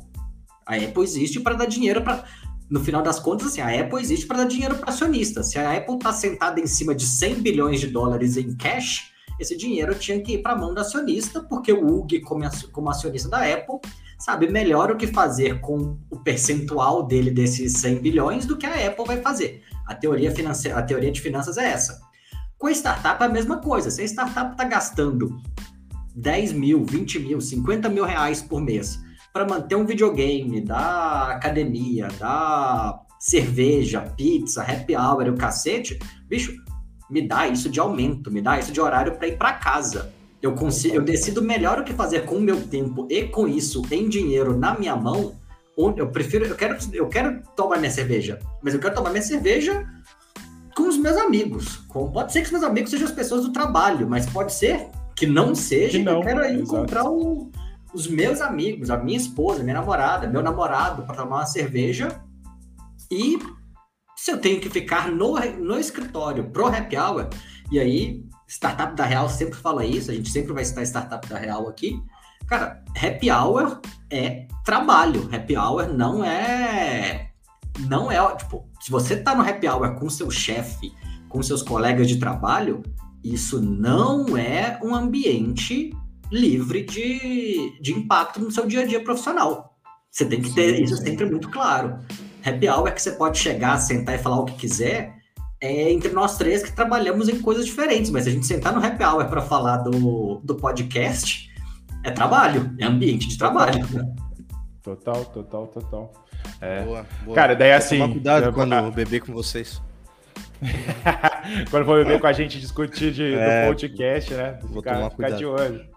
S3: A Apple existe para dar dinheiro para. No final das contas, assim, a Apple existe para dar dinheiro para acionista. Se a Apple está sentada em cima de 100 bilhões de dólares em cash, esse dinheiro tinha que ir para a mão do acionista, porque o UG, como acionista da Apple, sabe melhor o que fazer com o percentual dele desses 100 bilhões do que a Apple vai fazer. A teoria, financeira, a teoria de finanças é essa. Com a startup é a mesma coisa. Se a startup está gastando 10 mil, 20 mil, 50 mil reais por mês para manter um videogame, da academia, da cerveja, pizza, happy hour o cacete, bicho, me dá isso de aumento, me dá isso de horário para ir para casa. Eu consigo, eu decido melhor o que fazer com o meu tempo e com isso em dinheiro na minha mão. Eu prefiro, eu quero, eu quero tomar minha cerveja, mas eu quero tomar minha cerveja com os meus amigos. Com, pode ser que os meus amigos sejam as pessoas do trabalho, mas pode ser que não seja. Que não, eu quero aí encontrar o, os meus amigos, a minha esposa, minha namorada, meu namorado para tomar uma cerveja e se eu tenho que ficar no, no escritório pro happy hour, e aí, Startup da Real sempre fala isso, a gente sempre vai citar Startup da Real aqui. Cara, happy hour é trabalho, happy hour não é. Não é. Tipo, se você tá no happy hour com seu chefe, com seus colegas de trabalho, isso não é um ambiente livre de, de impacto no seu dia a dia profissional. Você tem que ter isso sempre muito claro. Happy hour é que você pode chegar, sentar e falar o que quiser, é entre nós três que trabalhamos em coisas diferentes, mas se a gente sentar no happy hour para falar do, do podcast, é trabalho, é ambiente de trabalho.
S1: Total, total, total. É. Boa, boa. Cara, daí assim. Tomar
S2: cuidado eu... quando eu beber com vocês.
S1: quando for beber com a gente discutir de, é, do podcast, né?
S2: Vou ficar, tomar ficar de olho.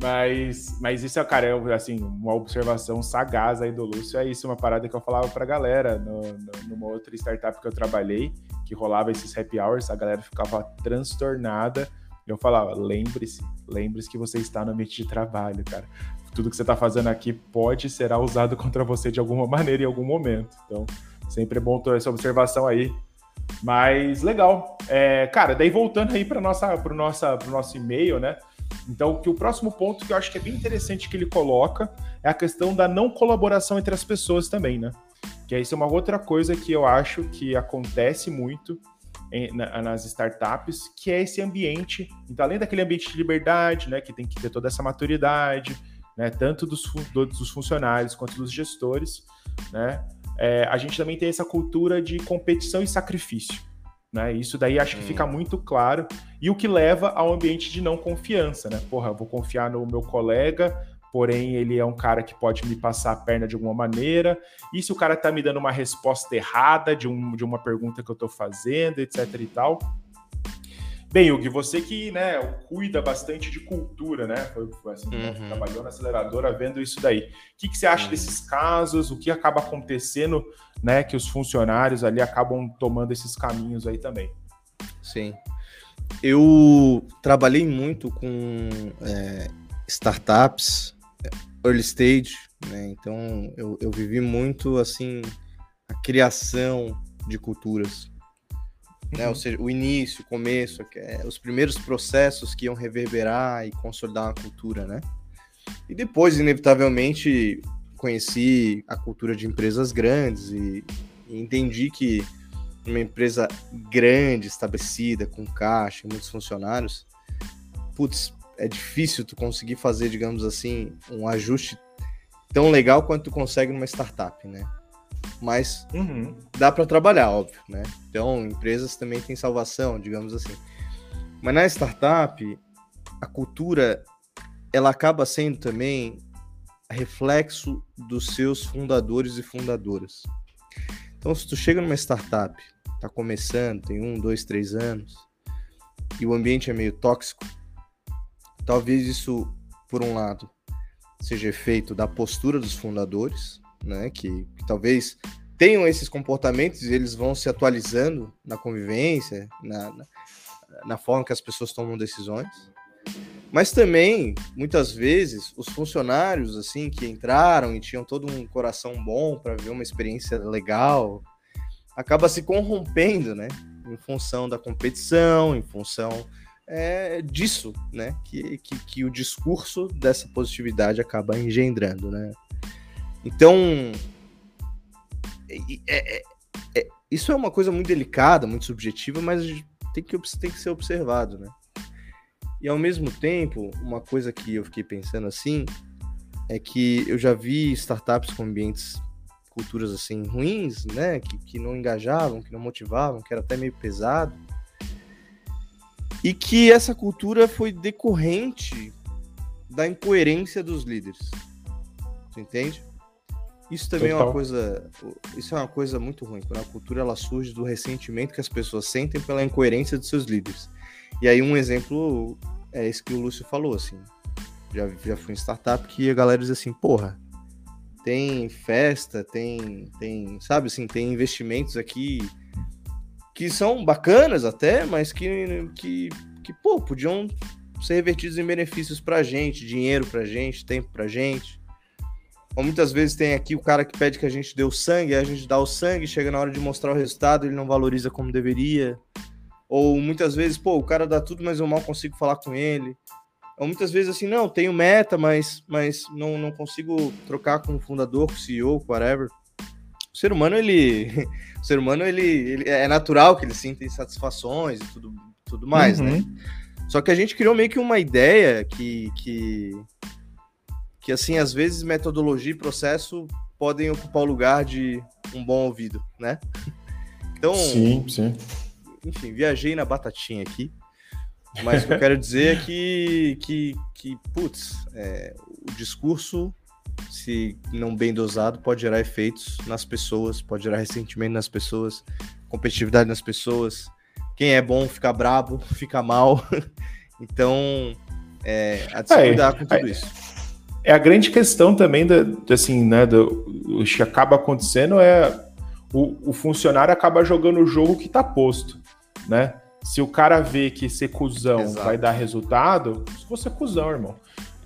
S1: Mas, mas isso é, cara, é, assim, uma observação sagaz aí do Lúcio. É isso, uma parada que eu falava pra galera no, no, numa outra startup que eu trabalhei, que rolava esses happy hours, a galera ficava transtornada. Eu falava, lembre-se, lembre-se que você está no ambiente de trabalho, cara. Tudo que você está fazendo aqui pode ser usado contra você de alguma maneira em algum momento. Então, sempre é bom ter essa observação aí. Mas legal. É, cara, daí voltando aí para nossa, pro nossa, pro nosso e-mail, né? Então, que o próximo ponto que eu acho que é bem interessante que ele coloca é a questão da não colaboração entre as pessoas também, né? Que isso é uma outra coisa que eu acho que acontece muito em, na, nas startups, que é esse ambiente, então além daquele ambiente de liberdade, né, que tem que ter toda essa maturidade, né, tanto dos, dos funcionários quanto dos gestores, né, é, a gente também tem essa cultura de competição e sacrifício. Né? Isso daí acho que hum. fica muito claro. E o que leva ao ambiente de não confiança, né? Porra, vou confiar no meu colega, porém ele é um cara que pode me passar a perna de alguma maneira. E se o cara tá me dando uma resposta errada de, um, de uma pergunta que eu tô fazendo, etc e tal. Bem, Hugo, você que né, cuida bastante de cultura, né? Foi, foi assim,
S2: Uhum.
S1: trabalhou na aceleradora vendo isso daí. O que, que você acha
S2: Uhum.
S1: desses casos? O que acaba acontecendo, né? Que os funcionários ali acabam tomando esses caminhos aí também.
S2: Sim. Eu trabalhei muito com é, startups, early stage, né? Então eu, eu vivi muito assim a criação de culturas, né? Ou seja, o início, o começo, é, os primeiros processos que iam reverberar e consolidar uma cultura, né? E depois, inevitavelmente, conheci a cultura de empresas grandes e, e entendi que uma empresa grande, estabelecida, com caixa, muitos funcionários, putz, é difícil tu conseguir fazer, digamos assim, um ajuste tão legal quanto tu consegue numa startup, né? Mas
S1: Uhum.
S2: dá para trabalhar, óbvio, né? Então, empresas também têm salvação, digamos assim. Mas na startup, a cultura ela acaba sendo também reflexo dos seus fundadores e fundadoras. Então, se tu chega numa startup, tá começando, tem um, dois, três anos, e o ambiente é meio tóxico, talvez isso, por um lado, seja efeito da postura dos fundadores, né? Que, que talvez tenham esses comportamentos e eles vão se atualizando na convivência, na, na, na forma que as pessoas tomam decisões. Mas também, muitas vezes, os funcionários assim que entraram e tinham todo um coração bom para ver uma experiência legal, acaba se corrompendo, né? Em função da competição, em função é, disso, né? Que, que, que o discurso dessa positividade acaba engendrando, né? Então, é- é- é- isso é uma coisa muito delicada, muito subjetiva, mas tem que, tem que ser observado, né? E ao mesmo tempo, uma coisa que eu fiquei pensando assim é que eu já vi startups com ambientes, culturas assim ruins, né? Que, que não engajavam, que não motivavam, que era até meio pesado. E que essa cultura foi decorrente da incoerência dos líderes. Tu entende? Isso também é uma
S1: Total.
S2: coisa, isso é uma coisa muito ruim. Quando a cultura ela surge do ressentimento que as pessoas sentem pela incoerência de seus líderes. E aí um exemplo é esse que o Lúcio falou, assim. Já, já fui em startup que a galera diz assim, porra, tem festa, tem, tem, sabe assim, tem investimentos aqui que são bacanas até, mas que, que, que pô, podiam ser revertidos em benefícios pra gente, dinheiro pra gente, tempo pra gente. Ou muitas vezes tem aqui o cara que pede que a gente dê o sangue, a gente dá o sangue, chega na hora de mostrar o resultado, ele não valoriza como deveria. Ou muitas vezes, pô, o cara dá tudo, mas eu mal consigo falar com ele. Ou muitas vezes assim, não, tenho meta, mas, mas não, não consigo trocar com o fundador, com o CEO, com whatever. O ser humano, ele. O ser humano, ele, ele é natural que ele sinta insatisfações e tudo, tudo mais, né?
S1: Uhum.
S2: Só que a gente criou meio que uma ideia que, que, que assim, às vezes metodologia e processo podem ocupar o lugar de um bom ouvido, né? Então,
S1: Sim, sim.
S2: enfim, viajei na batatinha aqui. Mas o que eu quero dizer é que, que, que putz, é, o discurso, se não bem dosado, pode gerar efeitos nas pessoas, pode gerar ressentimento nas pessoas, competitividade nas pessoas. Quem é bom fica brabo, fica mal. Então, é, a de se
S1: É,
S2: cuidar com tudo
S1: é,
S2: isso.
S1: É a grande questão também da, assim, né, do, o que acaba acontecendo é o, o funcionário acaba jogando o jogo que tá posto, né? Se o cara vê que ser cuzão
S2: Exato.
S1: vai dar resultado, você cuzão, irmão,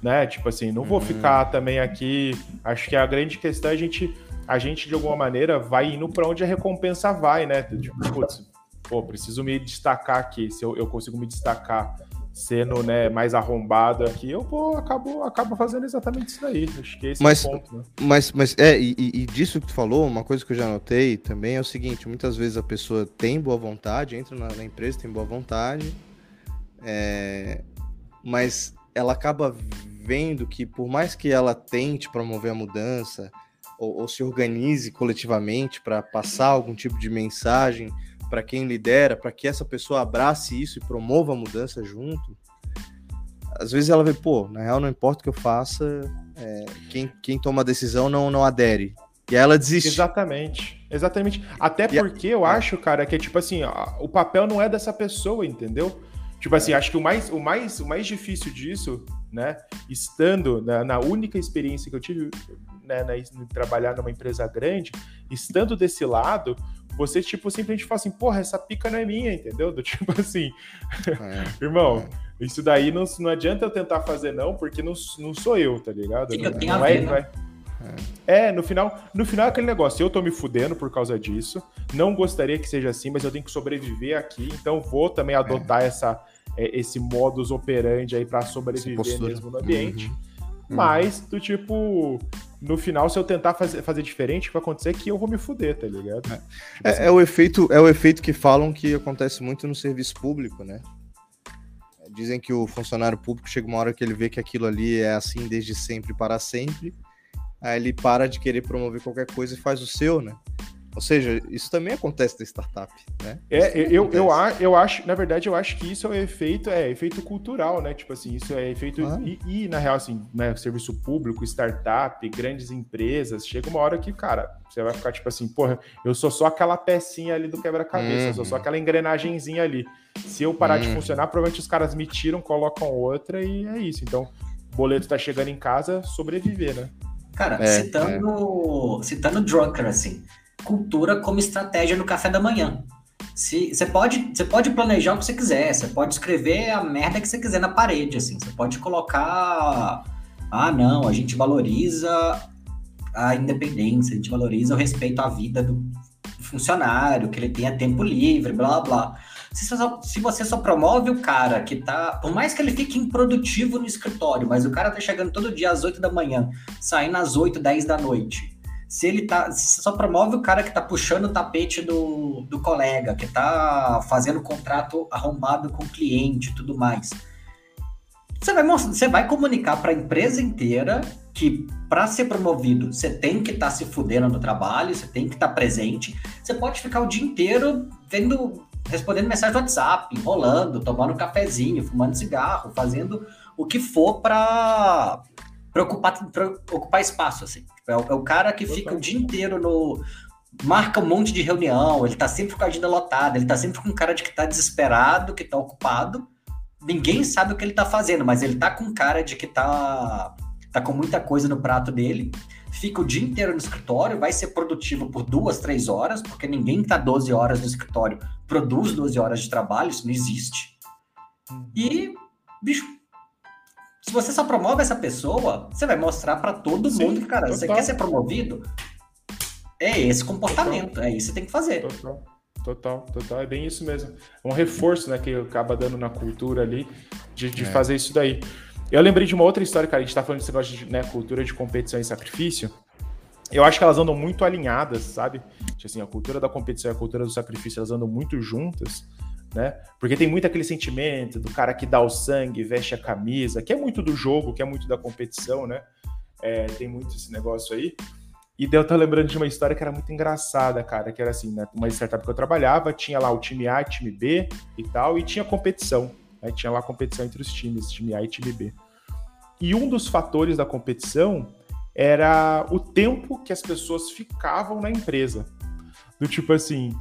S1: né? Tipo assim, não vou
S2: Uhum.
S1: ficar também aqui. Acho que a grande questão é a gente, a gente de alguma maneira vai indo para onde a recompensa vai, né? Tipo, putz, pô, preciso me destacar aqui. Se eu, eu consigo me destacar sendo né, mais arrombado aqui, eu vou, acabo, acabo fazendo exatamente isso daí. Acho que esse
S2: Mas-
S1: é o ponto, né?
S2: Mas, mas é, e, e- disso que tu falou, uma coisa que eu já notei também é o seguinte: muitas vezes a pessoa tem boa vontade, entra na, na empresa, tem boa vontade, é, mas ela acaba vendo que, por mais que ela tente promover a mudança ou, ou se organize coletivamente para passar algum tipo de mensagem para quem lidera, para que essa pessoa abrace isso e promova a mudança junto, às vezes ela vê, pô, na real não importa o que eu faça, é, quem, quem toma a decisão não, não adere. E aí ela desiste.
S1: Exatamente. Exatamente. Até
S2: E a-
S1: porque eu acho, cara, que é tipo assim, a- o papel não é dessa pessoa, entendeu? Tipo assim, acho que o mais, o mais, o mais difícil disso, né, estando na, na única experiência que eu tive, né, na, trabalhar numa empresa grande, estando desse lado, você, tipo, simplesmente fala assim, porra, essa pica não é minha, entendeu? Do tipo assim, é, irmão, é. isso daí não, não adianta eu tentar fazer não, porque não, não sou eu, tá ligado? Não,
S3: não, não é,
S1: não é, é, no final, no final é aquele negócio, eu tô me fudendo por causa disso, não gostaria que seja assim, mas eu tenho que sobreviver aqui, então vou também adotar é. essa, é, esse modus operandi aí para sobreviver mesmo no ambiente. Uhum. Mas, do tipo, no final, se eu tentar fazer, fazer diferente, vai acontecer que eu vou me fuder, tá ligado?
S2: É. Tipo é, assim. é, o efeito, é o efeito que falam que acontece muito no serviço público, né? Dizem que o funcionário público chega uma hora que ele vê que aquilo ali é assim desde sempre para sempre, aí ele para de querer promover qualquer coisa e faz o seu, né? Ou seja, isso também acontece na startup, né?
S1: É, eu, eu, eu acho, na verdade, eu acho que isso é efeito, é efeito cultural, né? Tipo assim, isso é efeito. Ah. E, e, na real, assim, né, serviço público, startup, grandes empresas, chega uma hora que, cara, você vai ficar tipo assim, porra, eu sou só aquela pecinha ali do quebra-cabeça, eu sou só uhum. aquela engrenagemzinha ali. Se eu parar de uhum. funcionar, provavelmente os caras me tiram, colocam outra e é isso. Então, o boleto tá chegando em casa, sobreviver, né?
S3: Cara, é, citando, é. citando Drucker, assim cultura como estratégia no café da manhã. Se, você, pode, você pode planejar o que você quiser, você pode escrever a merda que você quiser na parede, assim. Você pode colocar. Ah, não, a gente valoriza a independência, a gente valoriza o respeito à vida do funcionário, que ele tenha tempo livre, blá blá. Se, só, se você só promove o cara que tá. Por mais que ele fique improdutivo no escritório, mas o cara tá chegando todo dia às 8 da manhã, saindo às 8, 10 da noite se ele tá. Se só promove o cara que tá puxando o tapete do, do colega, que tá fazendo contrato arrombado com o cliente e tudo mais. Você vai, você vai comunicar para a empresa inteira que para ser promovido você tem que estar tá se fudendo no trabalho, você tem que estar tá presente. Você pode ficar o dia inteiro vendo, respondendo mensagem do WhatsApp, enrolando, tomando cafezinho, fumando cigarro, fazendo o que for para ocupar, ocupar espaço, assim. É o, é o cara que fica o dia inteiro no. Marca um monte de reunião, ele tá sempre com a agenda lotada, ele tá sempre com cara de que tá desesperado, que tá ocupado. Ninguém sabe o que ele tá fazendo, mas ele tá com cara de que tá, tá com muita coisa no prato dele. Fica o dia inteiro no escritório, vai ser produtivo por duas, três horas, porque ninguém tá 12 horas no escritório, produz 12 horas de trabalho, isso não existe. Uhum. E, bicho, se você só promove essa pessoa, você vai mostrar para todo Sim, mundo que, cara, total. você quer ser promovido? É esse comportamento, total. é isso que você tem que fazer.
S1: Total. Total, total, é bem isso mesmo. É um reforço, né, que acaba dando na cultura ali de, de é. fazer isso daí. Eu lembrei de uma outra história, cara, a gente tá falando desse negócio de né, cultura de competição e sacrifício. Eu acho que elas andam muito alinhadas, sabe? Assim, a cultura da competição e a cultura do sacrifício, elas andam muito juntas né? Porque tem muito aquele sentimento do cara que dá o sangue, veste a camisa, que é muito do jogo, que é muito da competição, né? É, tem muito esse negócio aí. E daí eu tô lembrando de uma história que era muito engraçada, cara, que era assim, né? Uma startup que eu trabalhava, tinha lá o time A time B e tal, e tinha competição. Né? Tinha lá competição entre os times, time A e time B. E um dos fatores da competição era o tempo que as pessoas ficavam na empresa. Do tipo assim,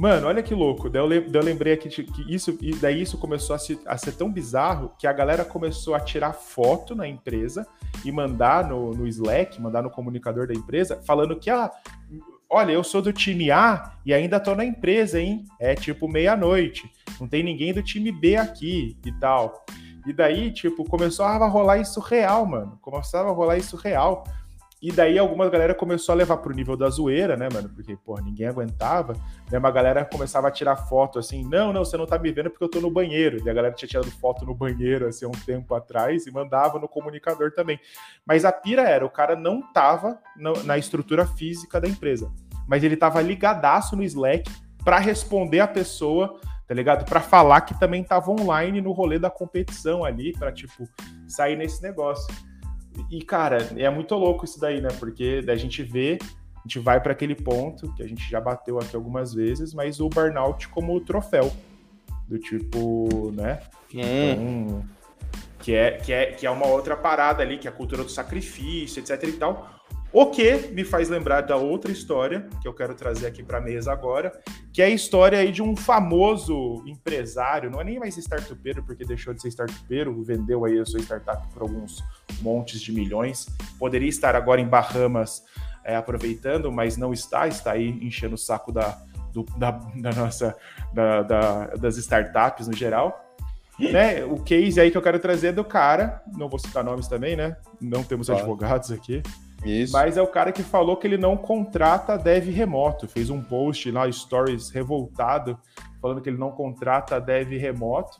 S1: Mano, olha que louco. Daí eu, lembrei aqui que isso, e daí isso começou a, se, a, ser tão bizarro que a galera começou a tirar foto na empresa e mandar no, no Slack, mandar no comunicador da empresa, falando que, ah, olha, eu sou do time A e ainda tô na empresa, hein? É tipo meia-noite. Não tem ninguém do time B aqui e tal. E daí, tipo, começou a rolar isso real, mano. Começava a rolar isso real. E daí alguma galera começou a levar pro nível da zoeira, né, mano? Porque, pô, ninguém aguentava. Né? Uma galera começava a tirar foto assim, não, não, você não tá me vendo porque eu tô no banheiro. E a galera tinha tirado foto no banheiro, assim, um tempo atrás e mandava no comunicador também. Mas a pira era, o cara não tava no, na estrutura física da empresa. Mas ele tava ligadaço no Slack para responder a pessoa tá ligado? Para falar que também tava online no rolê da competição ali, para tipo sair nesse negócio. E, cara, é muito louco isso daí, né? Porque a gente vê, a gente vai para aquele ponto que a gente já bateu aqui algumas vezes, mas o burnout como troféu. Do tipo, né? Então, que, é, que, é, que é uma outra parada ali, que é a cultura do sacrifício, etc e tal. O que me faz lembrar da outra história que eu quero trazer aqui para a mesa agora, que é a história aí de um famoso empresário, não é nem mais startupeiro, porque deixou de ser startupeiro, vendeu aí a sua startup por alguns montes de milhões. Poderia estar agora em Bahamas é, aproveitando, mas não está, está aí enchendo o saco da, do, da, da, nossa da, da, das startups no geral. Né? O case aí que eu quero trazer é do cara, não vou citar nomes também, né? Não temos claro. advogados aqui. Isso. Mas é o cara que falou que ele não contrata dev remoto. Fez um post lá, stories revoltado, falando que ele não contrata dev remoto.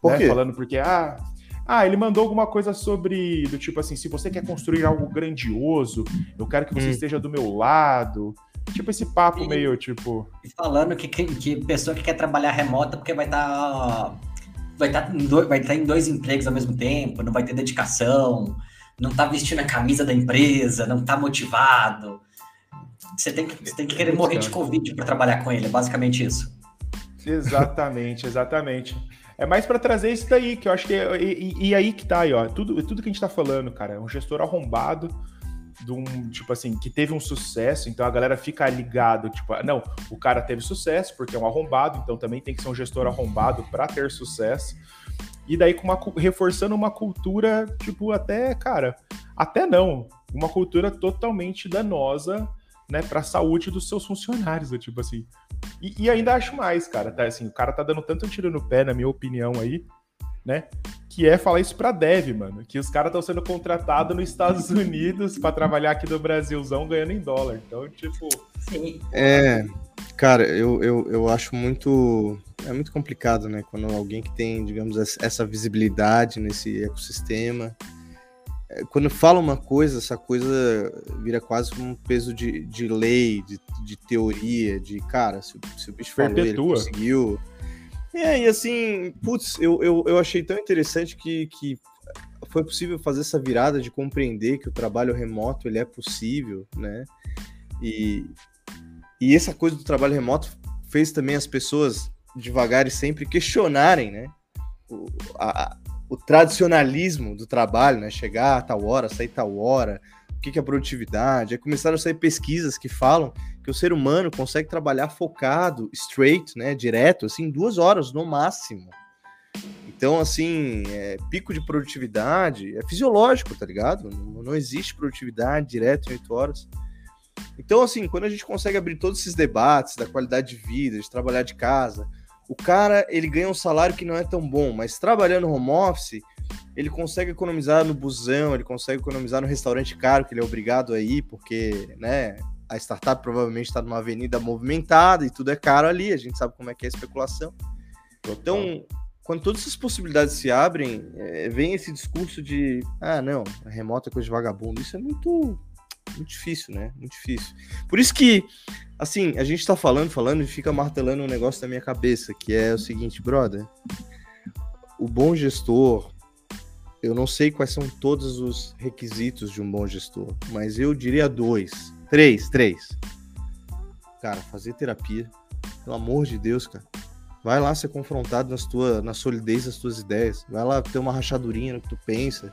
S1: Por né? quê? Falando porque, ah, ah, ele mandou alguma coisa sobre, do tipo assim, se você quer construir algo grandioso, eu quero que você hum. esteja do meu lado. Tipo esse papo e, meio, tipo...
S3: Falando que, que, que, pessoa que quer trabalhar remota porque vai estar... Tá, vai estar tá vai tá em dois empregos ao mesmo tempo, não vai ter dedicação, não tá vestindo a camisa da empresa, não tá motivado. Você tem que, você tem que querer morrer de Covid para trabalhar com ele, é basicamente isso.
S1: Exatamente, exatamente. É mais para trazer isso daí, que eu acho que. É, e, e, aí que tá aí, ó. Tudo, tudo que a gente tá falando, cara, é um gestor arrombado, de um, tipo assim, que teve um sucesso, então a galera fica ligado, tipo, ah, não, o cara teve sucesso porque é um arrombado, então também tem que ser um gestor arrombado para ter sucesso. E daí com uma, reforçando uma cultura, tipo, até, cara, até não, uma cultura totalmente danosa, né, para a saúde dos seus funcionários, tipo assim. E, e, ainda acho mais, cara, tá assim, o cara tá dando tanto tiro no pé, na minha opinião aí, né? Que é falar isso pra dev, mano. Que os caras estão sendo contratados nos Estados Unidos para trabalhar aqui no Brasilzão ganhando em dólar. Então, tipo.
S2: Sim. É. Cara, eu, eu, eu acho muito. É muito complicado, né? Quando alguém que tem, digamos, essa visibilidade nesse ecossistema é, quando fala uma coisa, essa coisa vira quase um peso de, de lei, de, de teoria, de cara, se, se o bicho falou, ele conseguiu. É, e assim, putz, eu, eu, eu achei tão interessante que, que foi possível fazer essa virada de compreender que o trabalho remoto ele é possível, né? E, e essa coisa do trabalho remoto fez também as pessoas devagar e sempre questionarem, né? O, a, o tradicionalismo do trabalho, né? Chegar a tal hora, sair tal hora, o que, que é produtividade. Aí começaram a sair pesquisas que falam que o ser humano consegue trabalhar focado, straight, né? Direto, assim, duas horas no máximo. Então, assim, é, pico de produtividade é fisiológico, tá ligado? Não, não existe produtividade direto em oito horas. Então, assim, quando a gente consegue abrir todos esses debates da qualidade de vida, de trabalhar de casa, o cara ele ganha um salário que não é tão bom, mas trabalhando home office, ele consegue economizar no busão, ele consegue economizar no restaurante caro que ele é obrigado a ir, porque, né, a startup provavelmente está numa avenida movimentada e tudo é caro ali, a gente sabe como é que é a especulação. Então, quando todas essas possibilidades se abrem, é, vem esse discurso de, ah, não, a remota é coisa de vagabundo. Isso é muito muito difícil, né? Muito difícil. Por isso que, assim, a gente tá falando, falando e fica martelando um negócio na minha cabeça, que é o seguinte, brother. O bom gestor, eu não sei quais são todos os requisitos de um bom gestor, mas eu diria dois. Três, três. Cara, fazer terapia. Pelo amor de Deus, cara. Vai lá ser confrontado nas tua, na solidez das tuas ideias. Vai lá ter uma rachadurinha no que tu pensa,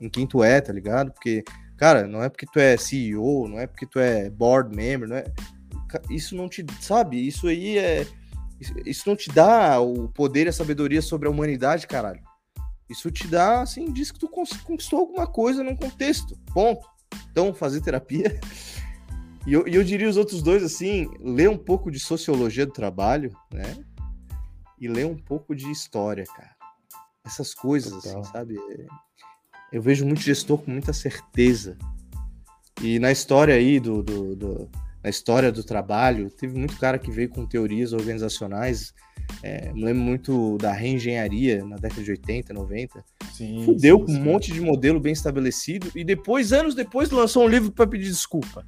S2: em quem tu é, tá ligado? Porque Cara, não é porque tu é CEO, não é porque tu é board member, não é. Isso não te. Sabe? Isso aí é. Isso não te dá o poder e a sabedoria sobre a humanidade, caralho. Isso te dá, assim, diz que tu conquistou alguma coisa num contexto. Ponto. Então, fazer terapia. E eu, eu diria os outros dois, assim, ler um pouco de sociologia do trabalho, né? E ler um pouco de história, cara. Essas coisas, assim, Total. assim, sabe? Eu vejo muito gestor com muita certeza. E na história aí do, do, do, na história do trabalho, teve muito cara que veio com teorias organizacionais. É, me lembro muito da reengenharia na década de 80, 90. Sim, Fudeu sim, com um monte de modelo bem estabelecido e depois, anos depois, lançou um livro para pedir desculpa.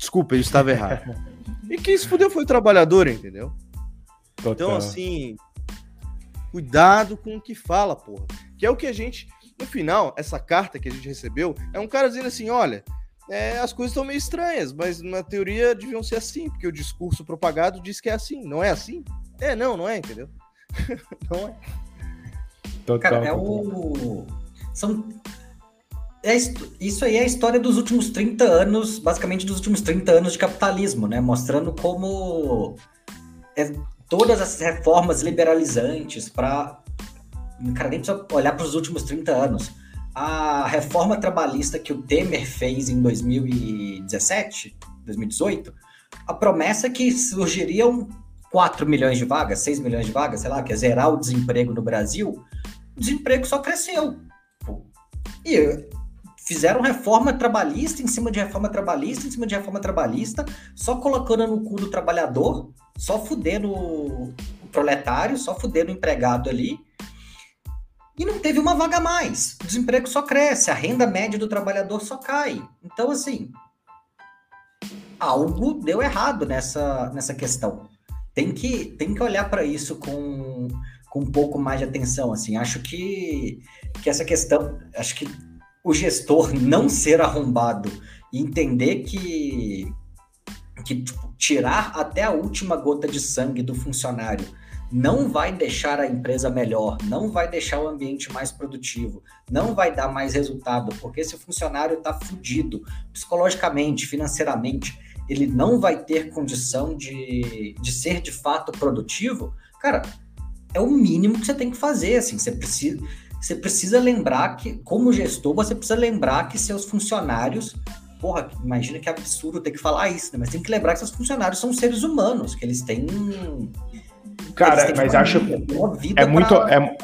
S2: Desculpa, ele estava errado. e quem se fudeu foi o trabalhador, entendeu? Total. Então, assim, cuidado com o que fala, porra. Que é o que a gente no final, essa carta que a gente recebeu é um cara dizendo assim: olha, é, as coisas estão meio estranhas, mas na teoria deviam ser assim, porque o discurso propagado diz que é assim. Não é assim? É, não, não é, entendeu? não é.
S3: Total, cara, é o. São... é, isso aí é a história dos últimos 30 anos, basicamente dos últimos 30 anos de capitalismo, né? Mostrando como é, todas as reformas liberalizantes para. Cara, nem precisa olhar para os últimos 30 anos. A reforma trabalhista que o Temer fez em 2017, 2018, a promessa é que surgiriam 4 milhões de vagas, 6 milhões de vagas, sei lá, que é zerar o desemprego no Brasil, o desemprego só cresceu. E fizeram reforma trabalhista em cima de reforma trabalhista, em cima de reforma trabalhista, só colocando no cu do trabalhador, só fudendo o proletário, só fudendo o empregado ali. E não teve uma vaga a mais. O desemprego só cresce, a renda média do trabalhador só cai. Então, assim, algo deu errado nessa, nessa questão. Tem que, tem que olhar para isso com, com um pouco mais de atenção. Assim, acho que, que essa questão, acho que o gestor não ser arrombado e entender que, que tipo, tirar até a última gota de sangue do funcionário não vai deixar a empresa melhor, não vai deixar o ambiente mais produtivo, não vai dar mais resultado, porque esse funcionário está fudido psicologicamente, financeiramente, ele não vai ter condição de, de ser de fato produtivo, cara, é o mínimo que você tem que fazer, assim, você precisa você precisa lembrar que, como gestor, você precisa lembrar que seus funcionários. Porra, imagina que absurdo ter que falar isso, né? Mas tem que lembrar que seus funcionários são seres humanos, que eles têm.
S1: Cara, mas acho. É muito. É,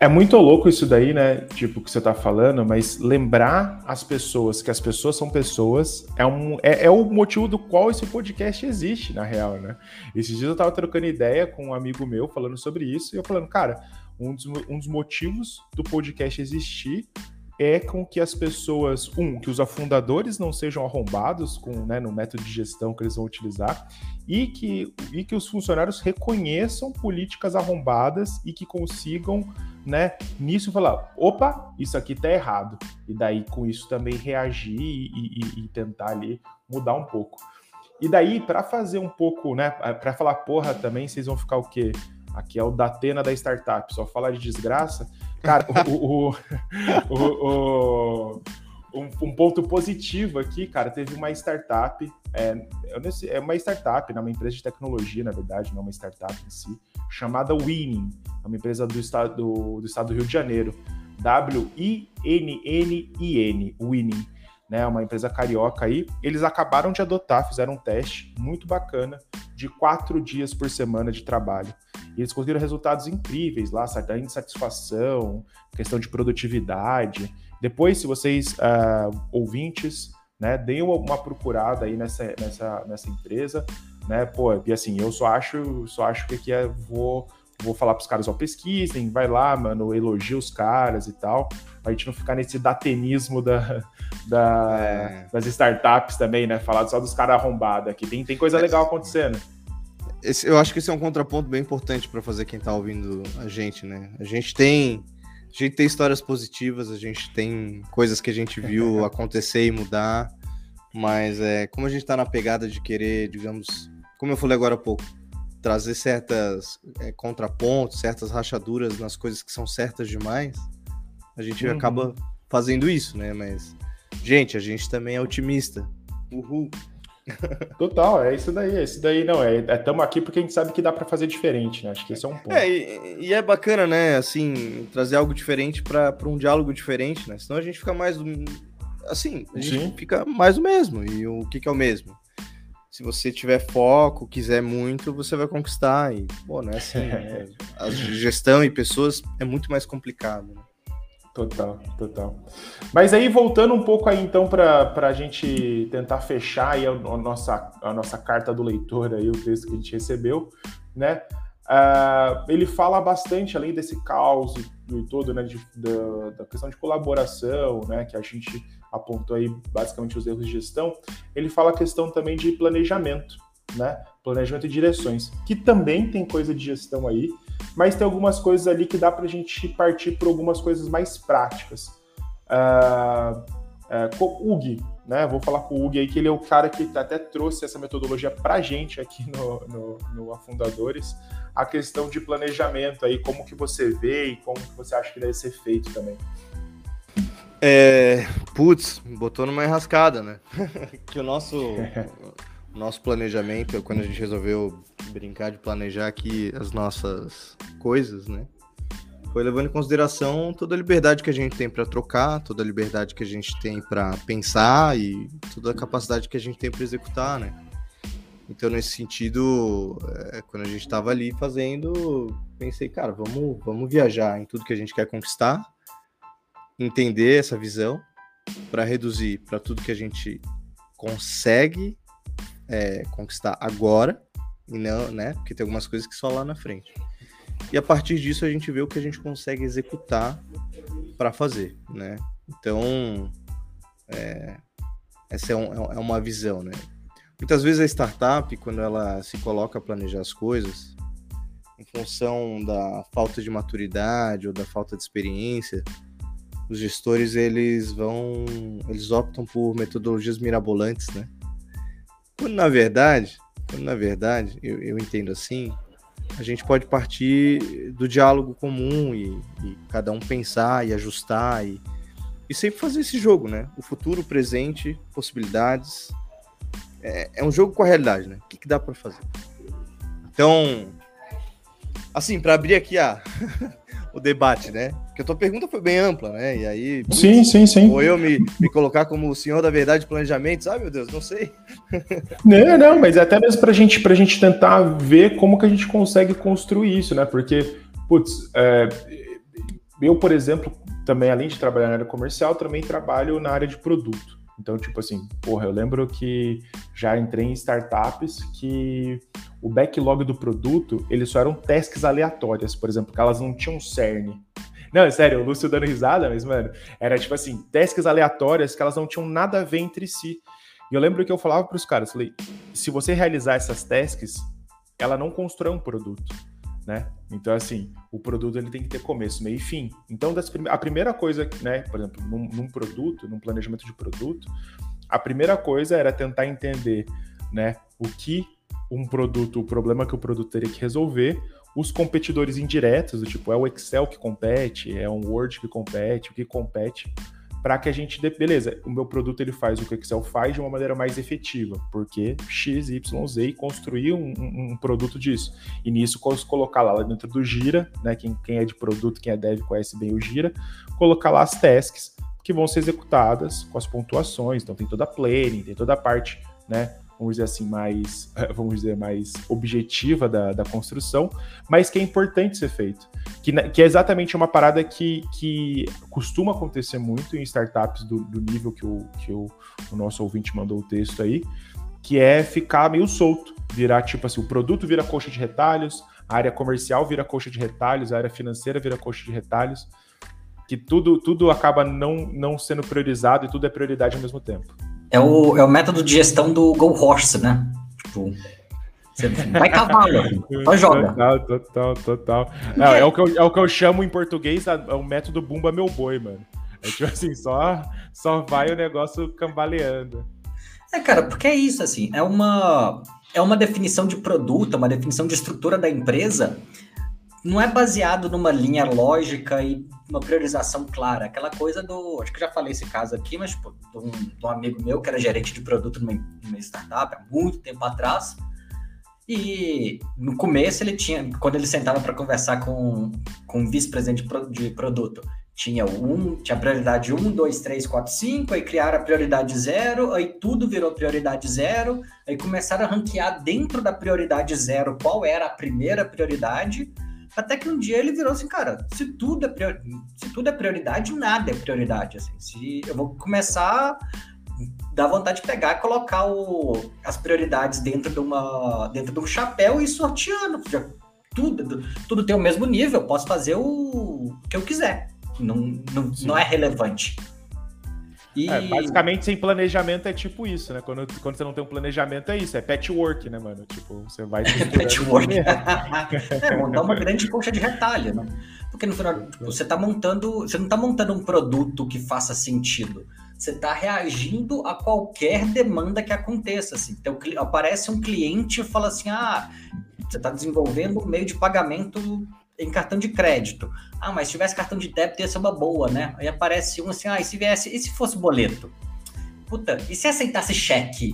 S1: é muito louco isso daí, né? Tipo, que você tá falando, mas lembrar as pessoas que as pessoas são pessoas é, um, é, é, o motivo do qual esse podcast existe, na real, né? Esses dias eu tava trocando ideia com um amigo meu falando sobre isso, e eu falando, cara, um dos, um dos motivos do podcast existir é com que as pessoas, um, que os afundadores não sejam arrombados com, né, no método de gestão que eles vão utilizar, e que, e que os funcionários reconheçam políticas arrombadas e que consigam, né, nisso falar, opa, isso aqui tá errado. E daí, com isso, também reagir e, e, e tentar ali mudar um pouco. E daí, para fazer um pouco, né, para falar porra também, vocês vão ficar o quê? Aqui é o Datena da startup, só fala de desgraça. Cara, o, o, um, um, ponto positivo aqui, cara, teve uma startup, é, é uma startup, né, uma empresa de tecnologia, na verdade, não uma startup em si, chamada Winning, é uma empresa do estado do, do, estado do Rio de Janeiro. W-I-N-N-I-N, Winning, né, uma empresa carioca aí. Eles acabaram de adotar, fizeram um teste muito bacana de quatro dias por semana de trabalho. E eles conseguiram resultados incríveis lá, certa insatisfação, questão de produtividade. Depois, se vocês, uh, ouvintes, né, deem uma procurada aí nessa, nessa, nessa empresa, né, pô, e assim, eu só acho, só acho que aqui é, vou, vou falar para os caras, ó, pesquisem, vai lá, mano, elogia os caras e tal, pra gente não ficar nesse datenismo da, da é. das startups também, né, falar só dos caras arrombados aqui, tem, tem coisa é. legal acontecendo.
S2: Esse, eu acho que esse é um contraponto bem importante para fazer quem está ouvindo a gente, né? A gente tem a gente tem histórias positivas, a gente tem coisas que a gente viu acontecer e mudar, mas é como a gente está na pegada de querer, digamos, como eu falei agora há pouco, trazer certas é, contrapontos, certas rachaduras nas coisas que são certas demais, a gente uhum. acaba fazendo isso, né? Mas, gente, a gente também é otimista. Uhul.
S1: Total, é isso daí, é isso daí não, é estamos é, aqui porque a gente sabe que dá para fazer diferente, né? Acho que esse é um ponto.
S2: É, e, e é bacana, né, assim, trazer algo diferente para um diálogo diferente, né? Senão a gente fica mais assim, a gente Sim. fica mais do mesmo. E o que, que é o mesmo? Se você tiver foco, quiser muito, você vai conquistar. E, pô, né, assim, é, a gestão e pessoas é muito mais complicado, né?
S1: Total, total. Mas aí, voltando um pouco aí, então, para a gente tentar fechar aí a, a, nossa, a nossa carta do leitor, aí, o texto que a gente recebeu, né? Uh, ele fala bastante, além desse caos e todo, né, de, da, da, questão de colaboração, né, que a gente apontou aí basicamente os erros de gestão, ele fala a questão também de planejamento, né, planejamento e direções, que também tem coisa de gestão aí, mas tem algumas coisas ali que dá para a gente partir por algumas coisas mais práticas. Uh, uh, o Ug, né? Vou falar com o Ug aí, que ele é o cara que até trouxe essa metodologia para a gente aqui no, no, no, Afundadores, a questão de planejamento aí, como que você vê e como que você acha que deve ser feito também.
S2: É, putz, botou numa enrascada, né? que o nosso, nosso planejamento, quando a gente resolveu brincar de planejar aqui as nossas coisas, né? Foi levando em consideração toda a liberdade que a gente tem para trocar, toda a liberdade que a gente tem para pensar e toda a capacidade que a gente tem para executar, né? Então, nesse sentido, é, quando a gente estava ali fazendo, pensei, cara, vamos, vamos viajar em tudo que a gente quer conquistar, entender essa visão para reduzir para tudo que a gente consegue é, conquistar agora e não, né? Porque tem algumas coisas que só lá na frente. E a partir disso a gente vê o que a gente consegue executar para fazer, né? Então, é, essa é, um, é uma visão, né? Muitas vezes a startup, quando ela se coloca a planejar as coisas, em função da falta de maturidade ou da falta de experiência, os gestores eles vão, eles optam por metodologias mirabolantes, né? Quando na verdade, quando na verdade, eu, eu entendo assim, a gente pode partir do diálogo comum e, e cada um pensar e ajustar e, e sempre fazer esse jogo, né? O futuro, o presente, possibilidades, é, é um jogo com a realidade, né? O que, que dá para fazer? Então, assim, para abrir aqui a, o debate, né? Porque a tua pergunta foi bem ampla, né? E aí.
S1: Sim, sim, sim.
S2: Ou eu me, me colocar como o senhor da verdade de planejamento, sabe, meu Deus, não sei.
S1: Não, não, mas é até mesmo pra gente, pra gente tentar ver como que a gente consegue construir isso, né? Porque, putz, é, eu, por exemplo, também, além de trabalhar na área comercial, também trabalho na área de produto. Então, tipo assim, porra, eu lembro que já entrei em startups que o backlog do produto, eles só eram tasks aleatórias, por exemplo, que elas não tinham cerne. Não, é sério, o Lúcio dando risada, mas, mano, era tipo assim, tasks aleatórias que elas não tinham nada a ver entre si. E eu lembro que eu falava para os caras, falei, se você realizar essas tasks, ela não constrói um produto né? Então, assim, o produto ele tem que ter começo, meio e fim. Então, a primeira coisa, né, por exemplo, num, num, produto, num planejamento de produto, a primeira coisa era tentar entender, né, o que um produto, o problema que o produto teria que resolver, os competidores indiretos, do tipo, é o Excel que compete, é um Word que compete, o que compete, para que a gente dê, beleza, o meu produto ele faz o que o Excel faz de uma maneira mais efetiva, porque X, Y, Z e construir um, um, um, produto disso. E nisso colocar lá dentro do Gira, né? Quem, quem é de produto, quem é dev conhece bem o Gira, colocar lá as tasks que vão ser executadas com as pontuações. Então tem toda a planning, tem toda a parte, né? Vamos dizer assim, mais, vamos dizer, mais objetiva da, da construção, mas que é importante ser feito. Que, que é exatamente uma parada que, que costuma acontecer muito em startups do, do nível que, o, que o, o nosso ouvinte mandou o texto aí, que é ficar meio solto, virar tipo assim, o produto vira coxa de retalhos, a área comercial vira coxa de retalhos, a área financeira vira coxa de retalhos, que tudo, tudo acaba não, não sendo priorizado e tudo é prioridade ao mesmo tempo.
S3: É o, é o método de gestão do Go Horse, né? Tipo, você vai cavalo, só joga.
S1: Total, total, total. Não, é, o que eu, é o que eu chamo em português, é o método Bumba Meu Boi, mano. É tipo assim, só, só vai o negócio cambaleando.
S3: É, cara, porque é isso, assim, é uma, é uma definição de produto, uma definição de estrutura da empresa não é baseado numa linha lógica e uma priorização clara. Aquela coisa do. Acho que já falei esse caso aqui, mas tipo, de, um, de um amigo meu que era gerente de produto numa, numa startup há muito tempo atrás. E no começo ele tinha, quando ele sentava para conversar com, com o vice-presidente de produto, tinha um, tinha prioridade 1, 2, 3, 4, 5, aí criaram a prioridade 0, aí tudo virou prioridade 0, aí começaram a ranquear dentro da prioridade 0 qual era a primeira prioridade, até que um dia ele virou assim, cara, se tudo é, prior... se tudo é prioridade, nada é prioridade. Assim. Se eu vou começar dá vontade de pegar e colocar o, as prioridades dentro de, uma, dentro de um chapéu e ir sorteando. Tudo, tudo tem o mesmo nível, posso fazer o que eu quiser. Não, não, não é relevante.
S1: E... É, basicamente, sem planejamento é tipo isso, né? Quando, quando você não tem um planejamento, é isso, é patchwork, né, mano? Tipo, você vai.
S3: patchwork. é, montar uma grande coxa de retalho, né? Porque no final, tipo, você tá montando. Você não tá montando um produto que faça sentido. Você tá reagindo a qualquer demanda que aconteça. Assim. Então, aparece um cliente e fala assim: ah, você tá desenvolvendo um meio de pagamento em cartão de crédito. Ah, mas se tivesse cartão de débito ia ser uma boa, né? Aí aparece um assim, ah, e se viesse, e se fosse boleto? Puta, e se aceitasse cheque?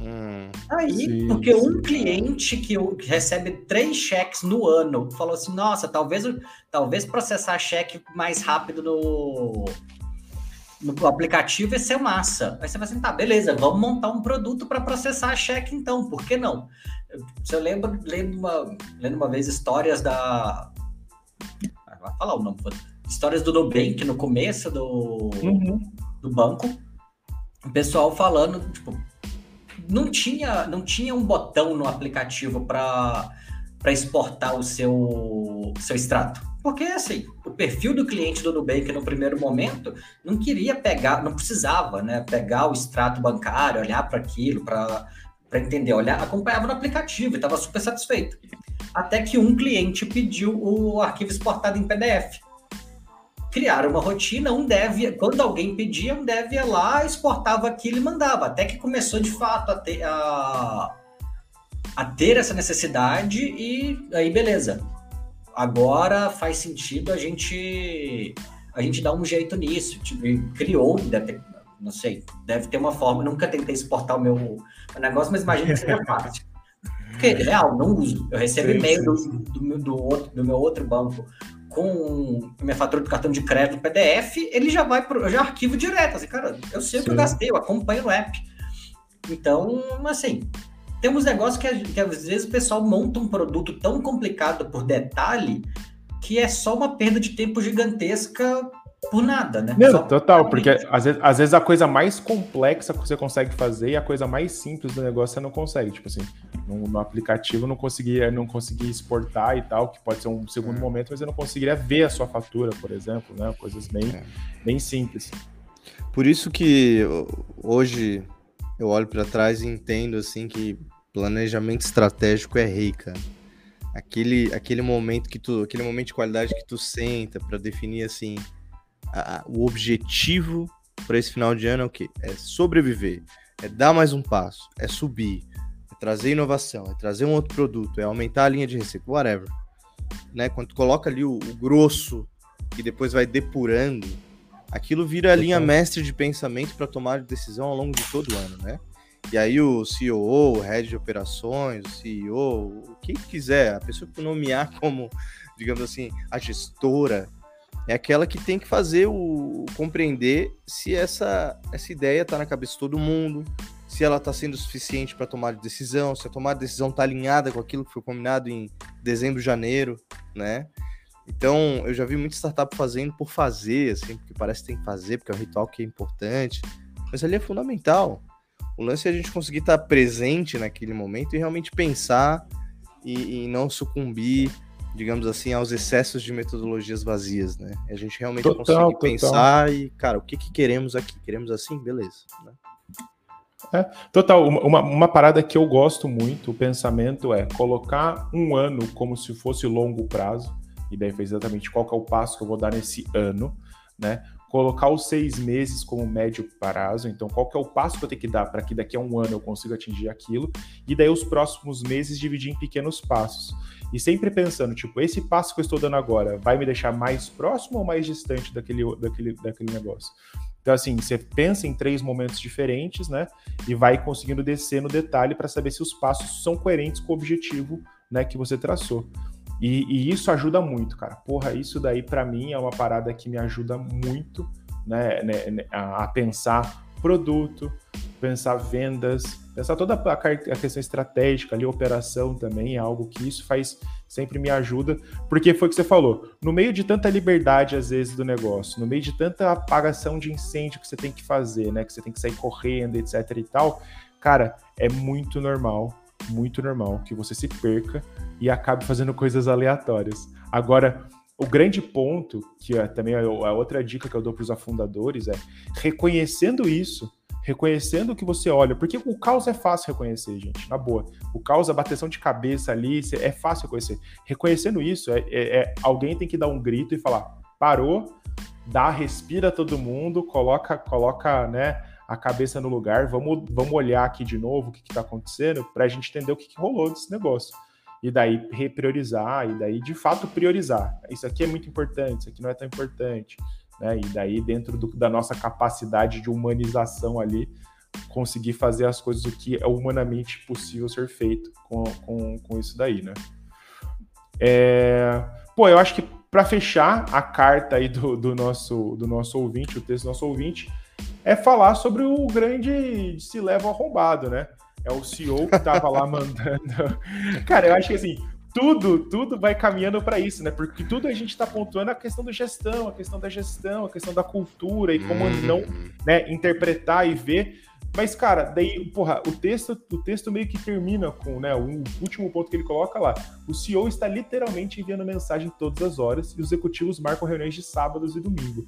S3: Hum, Aí, sim, porque sim. um cliente que, que, recebe três cheques no ano falou assim: nossa, talvez, talvez processar cheque mais rápido no, no aplicativo ia ser massa. Aí você vai assim: tá, beleza, vamos montar um produto para processar cheque então, por que não? Eu lembro, lendo uma, lendo uma vez histórias da. Ah, vai falar o nome, histórias do Nubank no começo do, uhum. do banco. O pessoal falando, tipo, não tinha, não tinha um botão no aplicativo para exportar o seu, seu extrato. Porque, assim, o perfil do cliente do Nubank no primeiro momento não queria pegar, não precisava, né? Pegar o extrato bancário, olhar para aquilo, para entender, olhar, acompanhava no aplicativo e estava super satisfeito. Até que um cliente pediu o arquivo exportado em PDF criaram uma rotina, um dev, quando alguém pedia, um dev ia lá, exportava aquilo e mandava, até que começou de fato a ter, a, a ter essa necessidade e aí beleza. Agora faz sentido a gente a gente dar um jeito nisso, tipo, criou, deve ter, não sei, deve ter uma forma, nunca tentei exportar o meu, meu negócio, mas imagino que seja fácil. Porque, real, não uso. Eu recebo e-mail do, do, do, outro, do meu outro banco com minha fatura do cartão de crédito PDF, ele já vai pro já arquivo direto. Assim, cara, eu sei o que eu gastei, eu acompanho o app. Então, assim, temos negócios que, que às vezes o pessoal monta um produto tão complicado por detalhe que é só uma perda de tempo gigantesca por nada, né?
S1: Meu, total, porque às vezes, às vezes a coisa mais complexa que você consegue fazer e a coisa mais simples do negócio você não consegue. Tipo assim, no, no aplicativo não conseguia, não conseguia exportar e tal, que pode ser um segundo é. momento, mas eu não conseguiria ver a sua fatura, por exemplo, né? Coisas bem, é. bem simples.
S2: Por isso que hoje eu olho para trás e entendo assim que planejamento estratégico é rei, cara. Aquele, aquele momento que tu, aquele momento de qualidade que tu senta para definir assim, a, o objetivo para esse final de ano é o quê? É sobreviver, é dar mais um passo, é subir, é trazer inovação, é trazer um outro produto, é aumentar a linha de receita, whatever. Né? Quando tu coloca ali o, o grosso e depois vai depurando, aquilo vira a linha mestre de pensamento para tomar decisão ao longo de todo o ano, né? E aí o CEO, o head de operações, o CEO, o que quiser, a pessoa que nomear como, digamos assim, a gestora é aquela que tem que fazer o compreender se essa, essa ideia está na cabeça de todo mundo, se ela está sendo suficiente para tomar decisão, se a tomada de decisão está alinhada com aquilo que foi combinado em dezembro, janeiro, né? Então, eu já vi muita startup fazendo por fazer, assim, porque parece que tem que fazer, porque é um ritual que é importante, mas ali é fundamental. O lance é a gente conseguir estar tá presente naquele momento e realmente pensar e, e não sucumbir digamos assim, aos excessos de metodologias vazias, né? A gente realmente total, consegue total. pensar e, cara, o que, que queremos aqui? Queremos assim? Beleza. Né?
S1: É, total, uma, uma parada que eu gosto muito, o pensamento é colocar um ano como se fosse longo prazo, e daí foi exatamente qual que é o passo que eu vou dar nesse ano, né? Colocar os seis meses como médio prazo, então qual que é o passo que eu tenho que dar para que daqui a um ano eu consiga atingir aquilo, e daí os próximos meses dividir em pequenos passos. E sempre pensando, tipo, esse passo que eu estou dando agora vai me deixar mais próximo ou mais distante daquele, daquele, daquele negócio? Então, assim, você pensa em três momentos diferentes, né? E vai conseguindo descer no detalhe para saber se os passos são coerentes com o objetivo né, que você traçou. E, e isso ajuda muito, cara. Porra, isso daí para mim é uma parada que me ajuda muito né, né, né a, pensar produto, pensar vendas, pensar toda a, questão estratégica ali, operação também é algo que isso faz, sempre me ajuda, porque foi o que você falou, no meio de tanta liberdade às vezes do negócio, no meio de tanta apagação de incêndio que você tem que fazer, né, que você tem que sair correndo, etc e tal, cara, é muito normal, muito normal que você se perca e acabe fazendo coisas aleatórias. Agora, o grande ponto, que é também a outra dica que eu dou para os afundadores, é reconhecendo isso, reconhecendo o que você olha, porque o caos é fácil reconhecer, gente, na boa. O caos, a bateção de cabeça ali, é fácil reconhecer. Reconhecendo isso, é, é, é, alguém tem que dar um grito e falar: parou, dá, respira todo mundo, coloca, coloca, né, a cabeça no lugar, vamos, vamos olhar aqui de novo o que está acontecendo, para a gente entender o que, que rolou desse negócio. e daí repriorizar, e daí de fato priorizar. Isso aqui é muito importante, isso aqui não é tão importante. Né? E daí, dentro do, da nossa capacidade de humanização ali, conseguir fazer as coisas o que é humanamente possível ser feito com, com, com isso daí, né? É... Pô, eu acho que para fechar a carta aí do, do, nosso, do nosso ouvinte, o texto do nosso ouvinte, é falar sobre o grande se leva arrombado, né? É o CEO que tava lá mandando. Cara, eu acho que assim, tudo, tudo vai caminhando para isso, né? Porque tudo a gente está pontuando a questão da gestão, a questão da gestão, a questão da cultura e como uhum. não né, interpretar e ver. Mas, cara, daí, porra, o texto, o texto meio que termina com, né, o último ponto que ele coloca lá. O CEO está literalmente enviando mensagem todas as horas e os executivos marcam reuniões de sábados e domingo.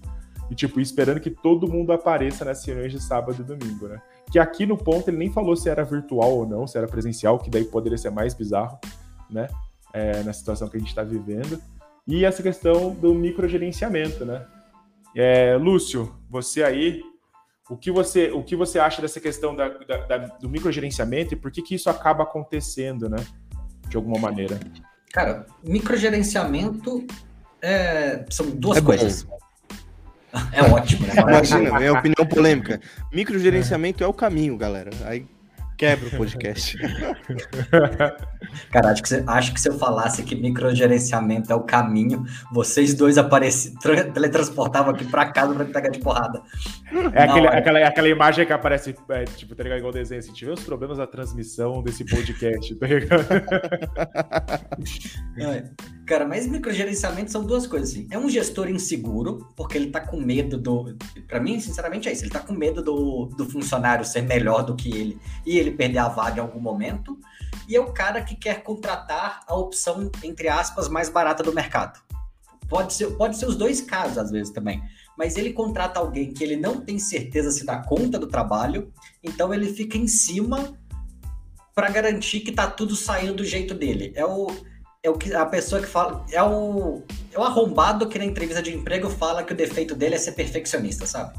S1: E, tipo, esperando que todo mundo apareça nas reuniões de sábado e domingo, né? Que aqui no ponto ele nem falou se era virtual ou não, se era presencial, que daí poderia ser mais bizarro, né? É, na situação que a gente está vivendo. E essa questão do microgerenciamento, né? É, Lúcio, você aí, o que você, o que você acha dessa questão da, da, da, do microgerenciamento e por que, que isso acaba acontecendo, né? De alguma maneira.
S3: Cara, microgerenciamento é, são duas é coisas. Bom. É ótimo, né?
S2: Imagina, minha opinião polêmica. Microgerenciamento é. é o caminho, galera. Aí Quebra o podcast.
S3: Cara, acho que, acho que se eu falasse que microgerenciamento é o caminho, vocês dois apareciam, teletransportavam aqui pra casa pra pegar de porrada.
S1: É, aquele. Aquela, aquela imagem que aparece, é, tipo, tá ligado? Igual desenho, assim, tivemos problemas na transmissão desse podcast, tá ligado?
S3: É. Cara, mas microgerenciamento são duas coisas, assim. É um gestor inseguro, porque ele tá com medo do... Pra mim, sinceramente, é isso. Ele tá com medo do, do funcionário ser melhor do que ele e ele perder a vaga em algum momento, e é o cara que quer contratar a opção, entre aspas, mais barata do mercado. Pode ser, pode ser os dois casos, às vezes, também. Mas ele contrata alguém que ele não tem certeza se dá conta do trabalho, então ele fica em cima para garantir que tá tudo saindo do jeito dele. É o, é o que a pessoa que fala. É o, é o arrombado que na entrevista de emprego fala que o defeito dele é ser perfeccionista, sabe?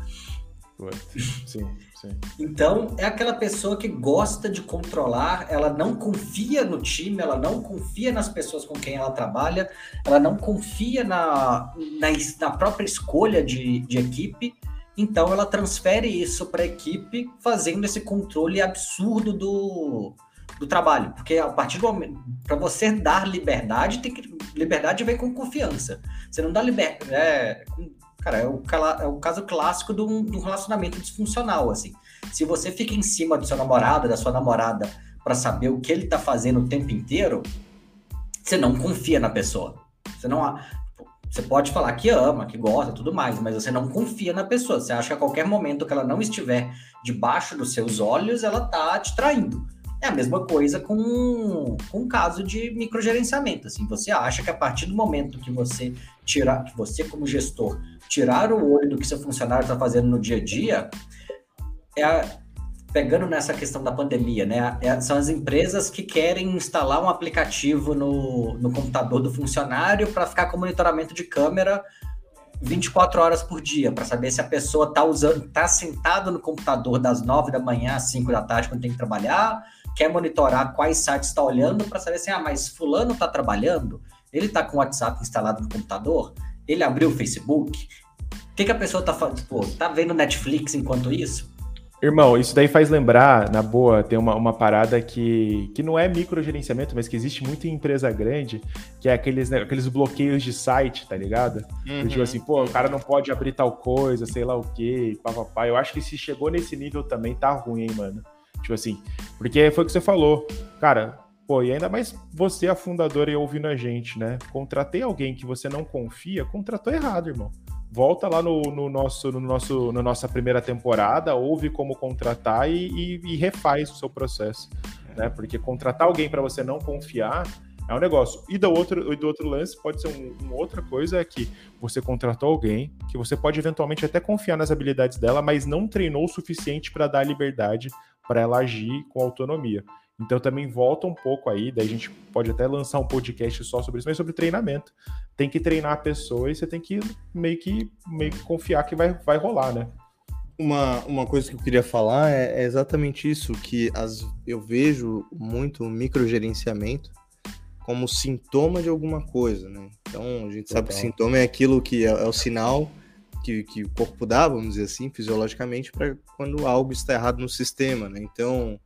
S1: Sim. Sim.
S3: Então, é aquela pessoa que gosta de controlar, ela não confia no time, ela não confia nas pessoas com quem ela trabalha, ela não confia na, na, na própria escolha de, de equipe, então ela transfere isso para a equipe, fazendo esse controle absurdo do, do trabalho. Porque a partir do momento. Para você dar liberdade, tem que. Liberdade vem com confiança. Você não dá liberdade. É, Cara, é o, é o caso clássico de um, de um relacionamento disfuncional, assim. Se você fica em cima do seu namorado, da sua namorada, para saber o que ele tá fazendo o tempo inteiro, você não confia na pessoa. Você não. Você pode falar que ama, que gosta, tudo mais, mas você não confia na pessoa. Você acha que a qualquer momento que ela não estiver debaixo dos seus olhos, ela tá te traindo. É a mesma coisa com, com o caso de microgerenciamento. Assim, você acha que a partir do momento que você tirar, que você como gestor tirar o olho do que seu funcionário está fazendo no dia a dia, é a, pegando nessa questão da pandemia, né? É, são as empresas que querem instalar um aplicativo no, no computador do funcionário para ficar com monitoramento de câmera 24 horas por dia, para saber se a pessoa está usando, está sentado no computador das 9 da manhã às 5 da tarde quando tem que trabalhar, quer monitorar quais sites está olhando para saber assim, ah, mas fulano está trabalhando, ele está com o WhatsApp instalado no computador, ele abriu o Facebook, o que, que a pessoa está fazendo? Pô, tá vendo Netflix enquanto isso?
S1: Irmão, isso daí faz lembrar, na boa, tem uma, uma parada que, que não é microgerenciamento, mas que existe muito em empresa grande, que é aqueles, né, aqueles bloqueios de site, tá ligado? Uhum. Tipo assim, pô, o cara não pode abrir tal coisa, sei lá o quê, papapá. Eu acho que se chegou nesse nível também tá ruim, hein, mano. Tipo assim, porque foi o que você falou. Cara, pô, e ainda mais você, a fundadora, e ouvindo a gente, né? Contratei alguém que você não confia, contratou errado, irmão. Volta lá no, no nosso, no nosso, na nossa primeira temporada, ouve como contratar e, e, e refaz o seu processo, né? Porque contratar alguém para você não confiar é um negócio. E do outro, do outro lance pode ser um, uma outra coisa é que você contratou alguém que você pode eventualmente até confiar nas habilidades dela, mas não treinou o suficiente para dar liberdade para ela agir com autonomia. Então também volta um pouco aí, daí a gente pode até lançar um podcast só sobre isso, mas sobre treinamento. Tem que treinar a pessoa e você tem que meio que, meio que confiar que vai, vai rolar, né?
S2: Uma, uma coisa que eu queria falar é, é exatamente isso, que as, eu vejo muito microgerenciamento como sintoma de alguma coisa, né? Então a gente sabe que sintoma é aquilo que é, é o sinal que, que, o corpo dá, vamos dizer assim, fisiologicamente, para quando algo está errado no sistema, né? Então,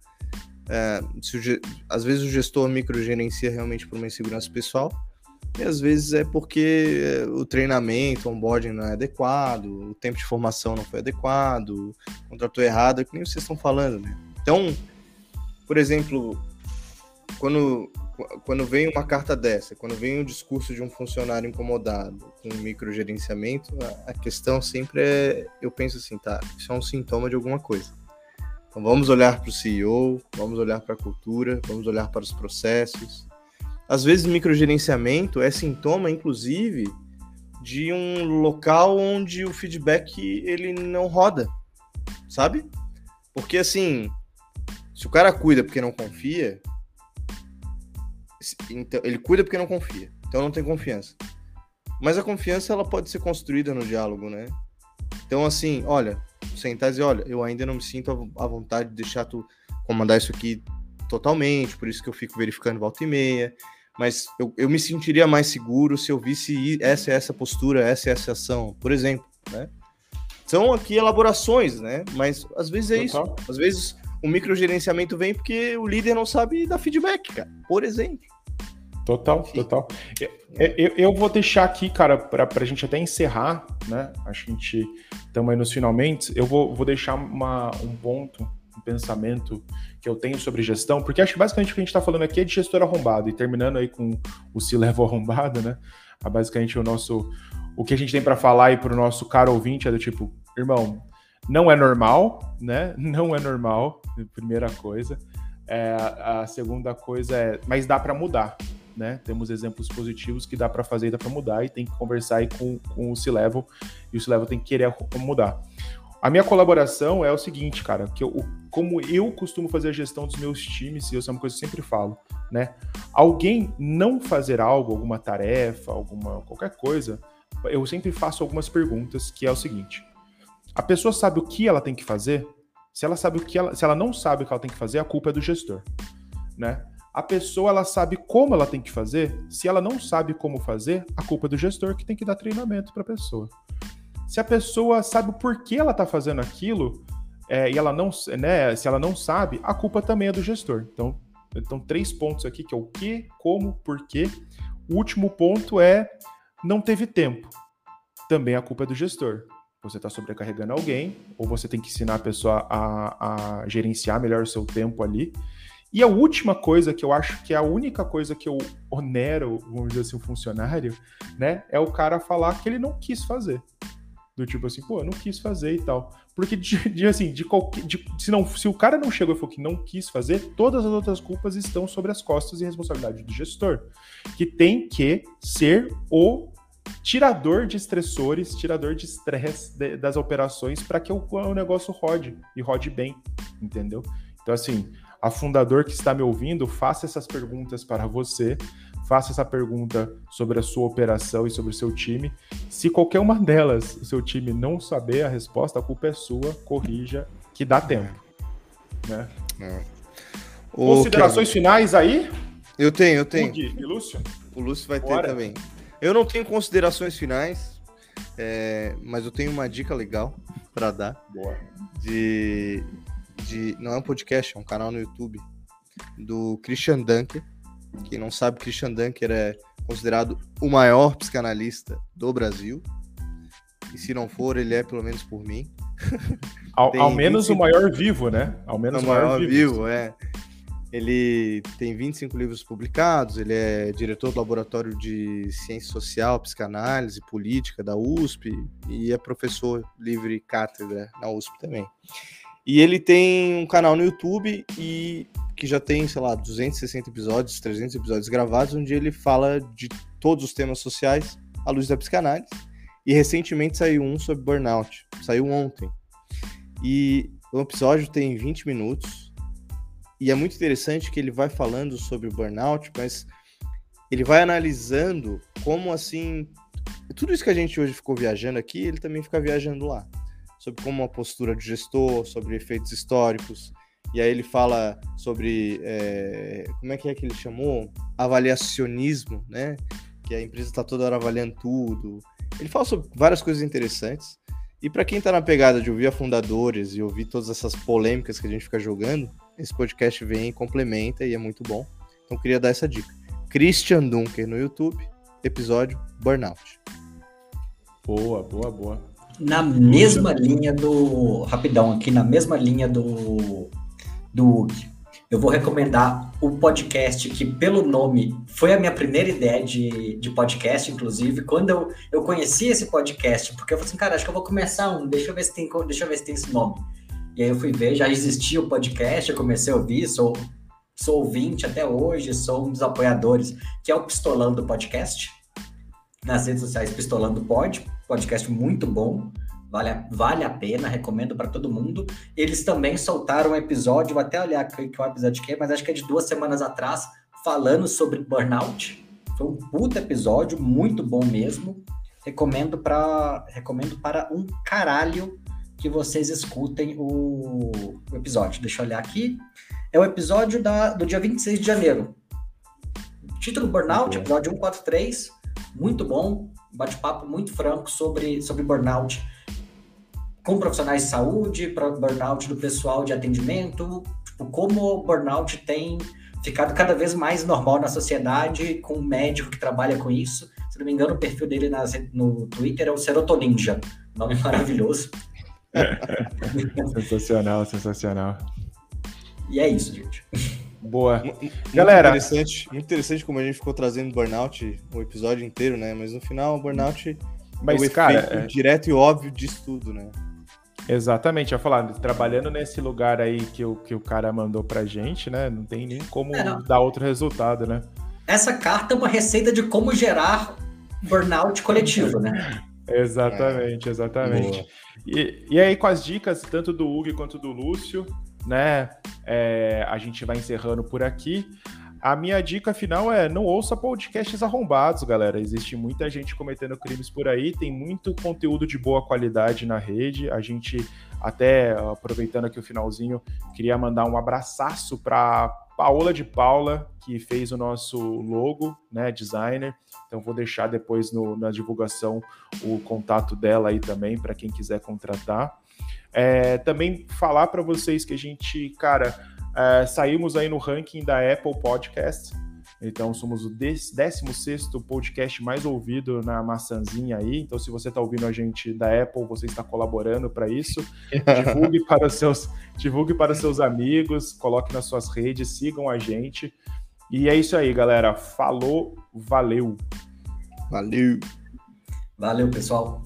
S2: é, o, às vezes o gestor microgerencia realmente por uma insegurança pessoal, e às vezes é porque é, o treinamento, o onboarding não é adequado, o tempo de formação não foi adequado, contratou errado, é que nem vocês estão falando, né? Então, por exemplo, quando quando vem uma carta dessa, quando vem um discurso de um funcionário incomodado com microgerenciamento, a, a questão sempre é, eu penso assim, tá, isso é um sintoma de alguma coisa. Então vamos olhar para o CEO, vamos olhar para a cultura, vamos olhar para os processos. Às vezes microgerenciamento é sintoma, inclusive, de um local onde o feedback ele não roda, sabe? Porque assim, se o cara cuida porque não confia, então, ele cuida porque não confia. Então não tem confiança. Mas a confiança ela pode ser construída no diálogo, né? Então assim, olha, sentar e dizer, olha, eu ainda não me sinto à vontade de deixar tu comandar isso aqui totalmente, por isso que eu fico verificando volta e meia. Mas eu, eu me sentiria mais seguro se eu visse essa essa postura, essa essa ação, por exemplo, né? São aqui elaborações, né? Mas às vezes é Total. isso. Às vezes o microgerenciamento vem porque o líder não sabe dar feedback, cara. Por exemplo.
S1: Total, total. Eu, eu, vou deixar aqui, cara, para a gente até encerrar, né? A gente estamos aí nos finalmente. Eu vou, vou deixar uma, um ponto, um pensamento que eu tenho sobre gestão, porque acho que basicamente o que a gente está falando aqui é de gestor arrombado, e terminando aí com o se level arrombado, né? Ah, basicamente o nosso. O que a gente tem para falar aí para o nosso caro ouvinte é do tipo, irmão, não é normal, né? Não é normal, primeira coisa. É, a segunda coisa é, mas dá para mudar, né? Temos exemplos positivos que dá para fazer e dá para mudar e tem que conversar aí com, com o C-Level e o C-Level tem que querer mudar. A minha colaboração é o seguinte, cara, que eu, como eu costumo fazer a gestão dos meus times, e isso é uma coisa que eu sempre falo, né? Alguém não fazer algo, alguma tarefa, alguma qualquer coisa, eu sempre faço algumas perguntas, que é o seguinte: a pessoa sabe o que ela tem que fazer? Se ela sabe o que ela, se ela não sabe o que ela tem que fazer, a culpa é do gestor, né? A pessoa ela sabe como ela tem que fazer. Se ela não sabe como fazer, a culpa é do gestor que tem que dar treinamento para a pessoa. Se a pessoa sabe por que ela está fazendo aquilo é, e ela não, né, se ela não sabe, a culpa também é do gestor. Então, então três pontos aqui que é o que, como, por quê. O último ponto é não teve tempo. Também a culpa é do gestor você está sobrecarregando alguém, ou você tem que ensinar a pessoa a, a, gerenciar melhor o seu tempo ali. E a última coisa que eu acho que é a única coisa que eu onero, vamos dizer assim, o funcionário, né, é o cara falar que ele não quis fazer. Do tipo assim, pô, eu não quis fazer e tal. Porque, de, de assim, de qualquer. De, se, não, se o cara não chegou e falou que não quis fazer, todas as outras culpas estão sobre as costas e responsabilidade do gestor. Que tem que ser o tirador de estressores, tirador de estresse das operações para que o, o negócio rode e rode bem, entendeu? Então, assim, a fundador que está me ouvindo, faça essas perguntas para você, faça essa pergunta sobre a sua operação e sobre o seu time. Se qualquer uma delas o seu time não saber a resposta, a culpa é sua, corrija, que dá tempo. Né? É. Considerações finais aí?
S2: Eu tenho, eu tenho.
S1: e Lúcio?
S2: O Lúcio vai Bora. ter também. Eu não tenho considerações finais, é, mas eu tenho uma dica legal para dar.
S1: Boa.
S2: De de. Não é um podcast, é um canal no YouTube do Christian Dunker. Quem não sabe, Christian Dunker é considerado o maior psicanalista do Brasil. E se não for, ele é pelo menos por mim.
S1: Ao, ao menos 25... o maior vivo, né?
S2: Ao menos o maior, maior vivo, vivo é. Ele tem 25 livros publicados, ele é diretor do Laboratório de Ciência Social, Psicanálise e Política da USP e é professor livre cátedra na USP também. E ele tem um canal no YouTube e que já tem, sei lá, 260 episódios, 300 episódios gravados, onde ele fala de todos os temas sociais à luz da psicanálise. E recentemente saiu um sobre burnout. Saiu ontem. E o episódio tem 20 minutos. E é muito interessante que ele vai falando sobre o burnout, mas ele vai analisando como assim. Tudo isso que a gente hoje ficou viajando aqui, ele também fica viajando lá sobre como uma postura de gestor, sobre efeitos históricos. E aí ele fala sobre é, como é que é que ele chamou? Avaliacionismo, né? Que a empresa está toda hora avaliando tudo. Ele fala sobre várias coisas interessantes. E para quem está na pegada de ouvir a fundadores e ouvir todas essas polêmicas que a gente fica jogando, esse podcast vem e complementa e é muito bom. Então queria dar essa dica. Christian Dunker no YouTube, episódio Burnout.
S1: Boa, boa, boa.
S3: Na mesma linha do. Rapidão, aqui, na mesma linha do. Do Hugo. Eu vou recomendar o podcast que, pelo nome, foi a minha primeira ideia de, de podcast, inclusive. Quando eu, eu conheci esse podcast, porque eu falei assim, cara, acho que eu vou começar um, deixa eu ver se tem, deixa eu ver se tem esse nome. E aí eu fui ver, já existia o podcast, eu comecei a ouvir, sou, sou ouvinte até hoje, sou um dos apoiadores, que é o Pistolando Podcast. Nas redes sociais, Pistolando Pod, podcast muito bom, vale a, vale a pena, recomendo para todo mundo. Eles também soltaram um episódio, vou até olhar aqui que é o episódio que é, mas acho que é de duas semanas atrás, falando sobre burnout. Foi um puta episódio, muito bom mesmo. Recomendo para recomendo para um caralho que vocês escutem o, o episódio. Deixa eu olhar aqui. É o episódio da, do dia 26 de janeiro. Título Burnout, episódio 143. Muito bom. Bate-papo muito franco sobre, sobre burnout com profissionais de saúde, burnout do pessoal de atendimento, tipo, como o burnout tem ficado cada vez mais normal na sociedade, com um médico que trabalha com isso. Se não me engano, o perfil dele nas, no Twitter é o Serotoninja. Nome maravilhoso.
S1: sensacional, sensacional.
S3: E é isso, gente.
S1: Boa.
S2: Muito Galera. Interessante, muito interessante como a gente ficou trazendo burnout o episódio inteiro, né? Mas no final, o burnout
S1: Mas, é o cara, é...
S2: direto e óbvio disso tudo, né?
S1: Exatamente, eu ia falar, trabalhando nesse lugar aí que o, que o cara mandou pra gente, né? Não tem nem como é, dar outro resultado, né?
S3: Essa carta é uma receita de como gerar burnout coletivo, né?
S1: Exatamente, exatamente. E, e aí, com as dicas, tanto do Hugo quanto do Lúcio, né? É, a gente vai encerrando por aqui. A minha dica final é não ouça podcasts arrombados, galera. Existe muita gente cometendo crimes por aí, tem muito conteúdo de boa qualidade na rede. A gente, até aproveitando aqui o finalzinho, queria mandar um abraço para Paola de Paula, que fez o nosso logo, né, designer. Então vou deixar depois no, na divulgação o contato dela aí também para quem quiser contratar. É, também falar para vocês que a gente, cara, é, saímos aí no ranking da Apple Podcast. Então, somos o 16 podcast mais ouvido na maçãzinha aí. Então, se você está ouvindo a gente da Apple, você está colaborando para isso. Divulgue para, seus, divulgue para seus amigos, coloque nas suas redes, sigam a gente. E é isso aí, galera. Falou, valeu.
S2: Valeu.
S3: Valeu, pessoal.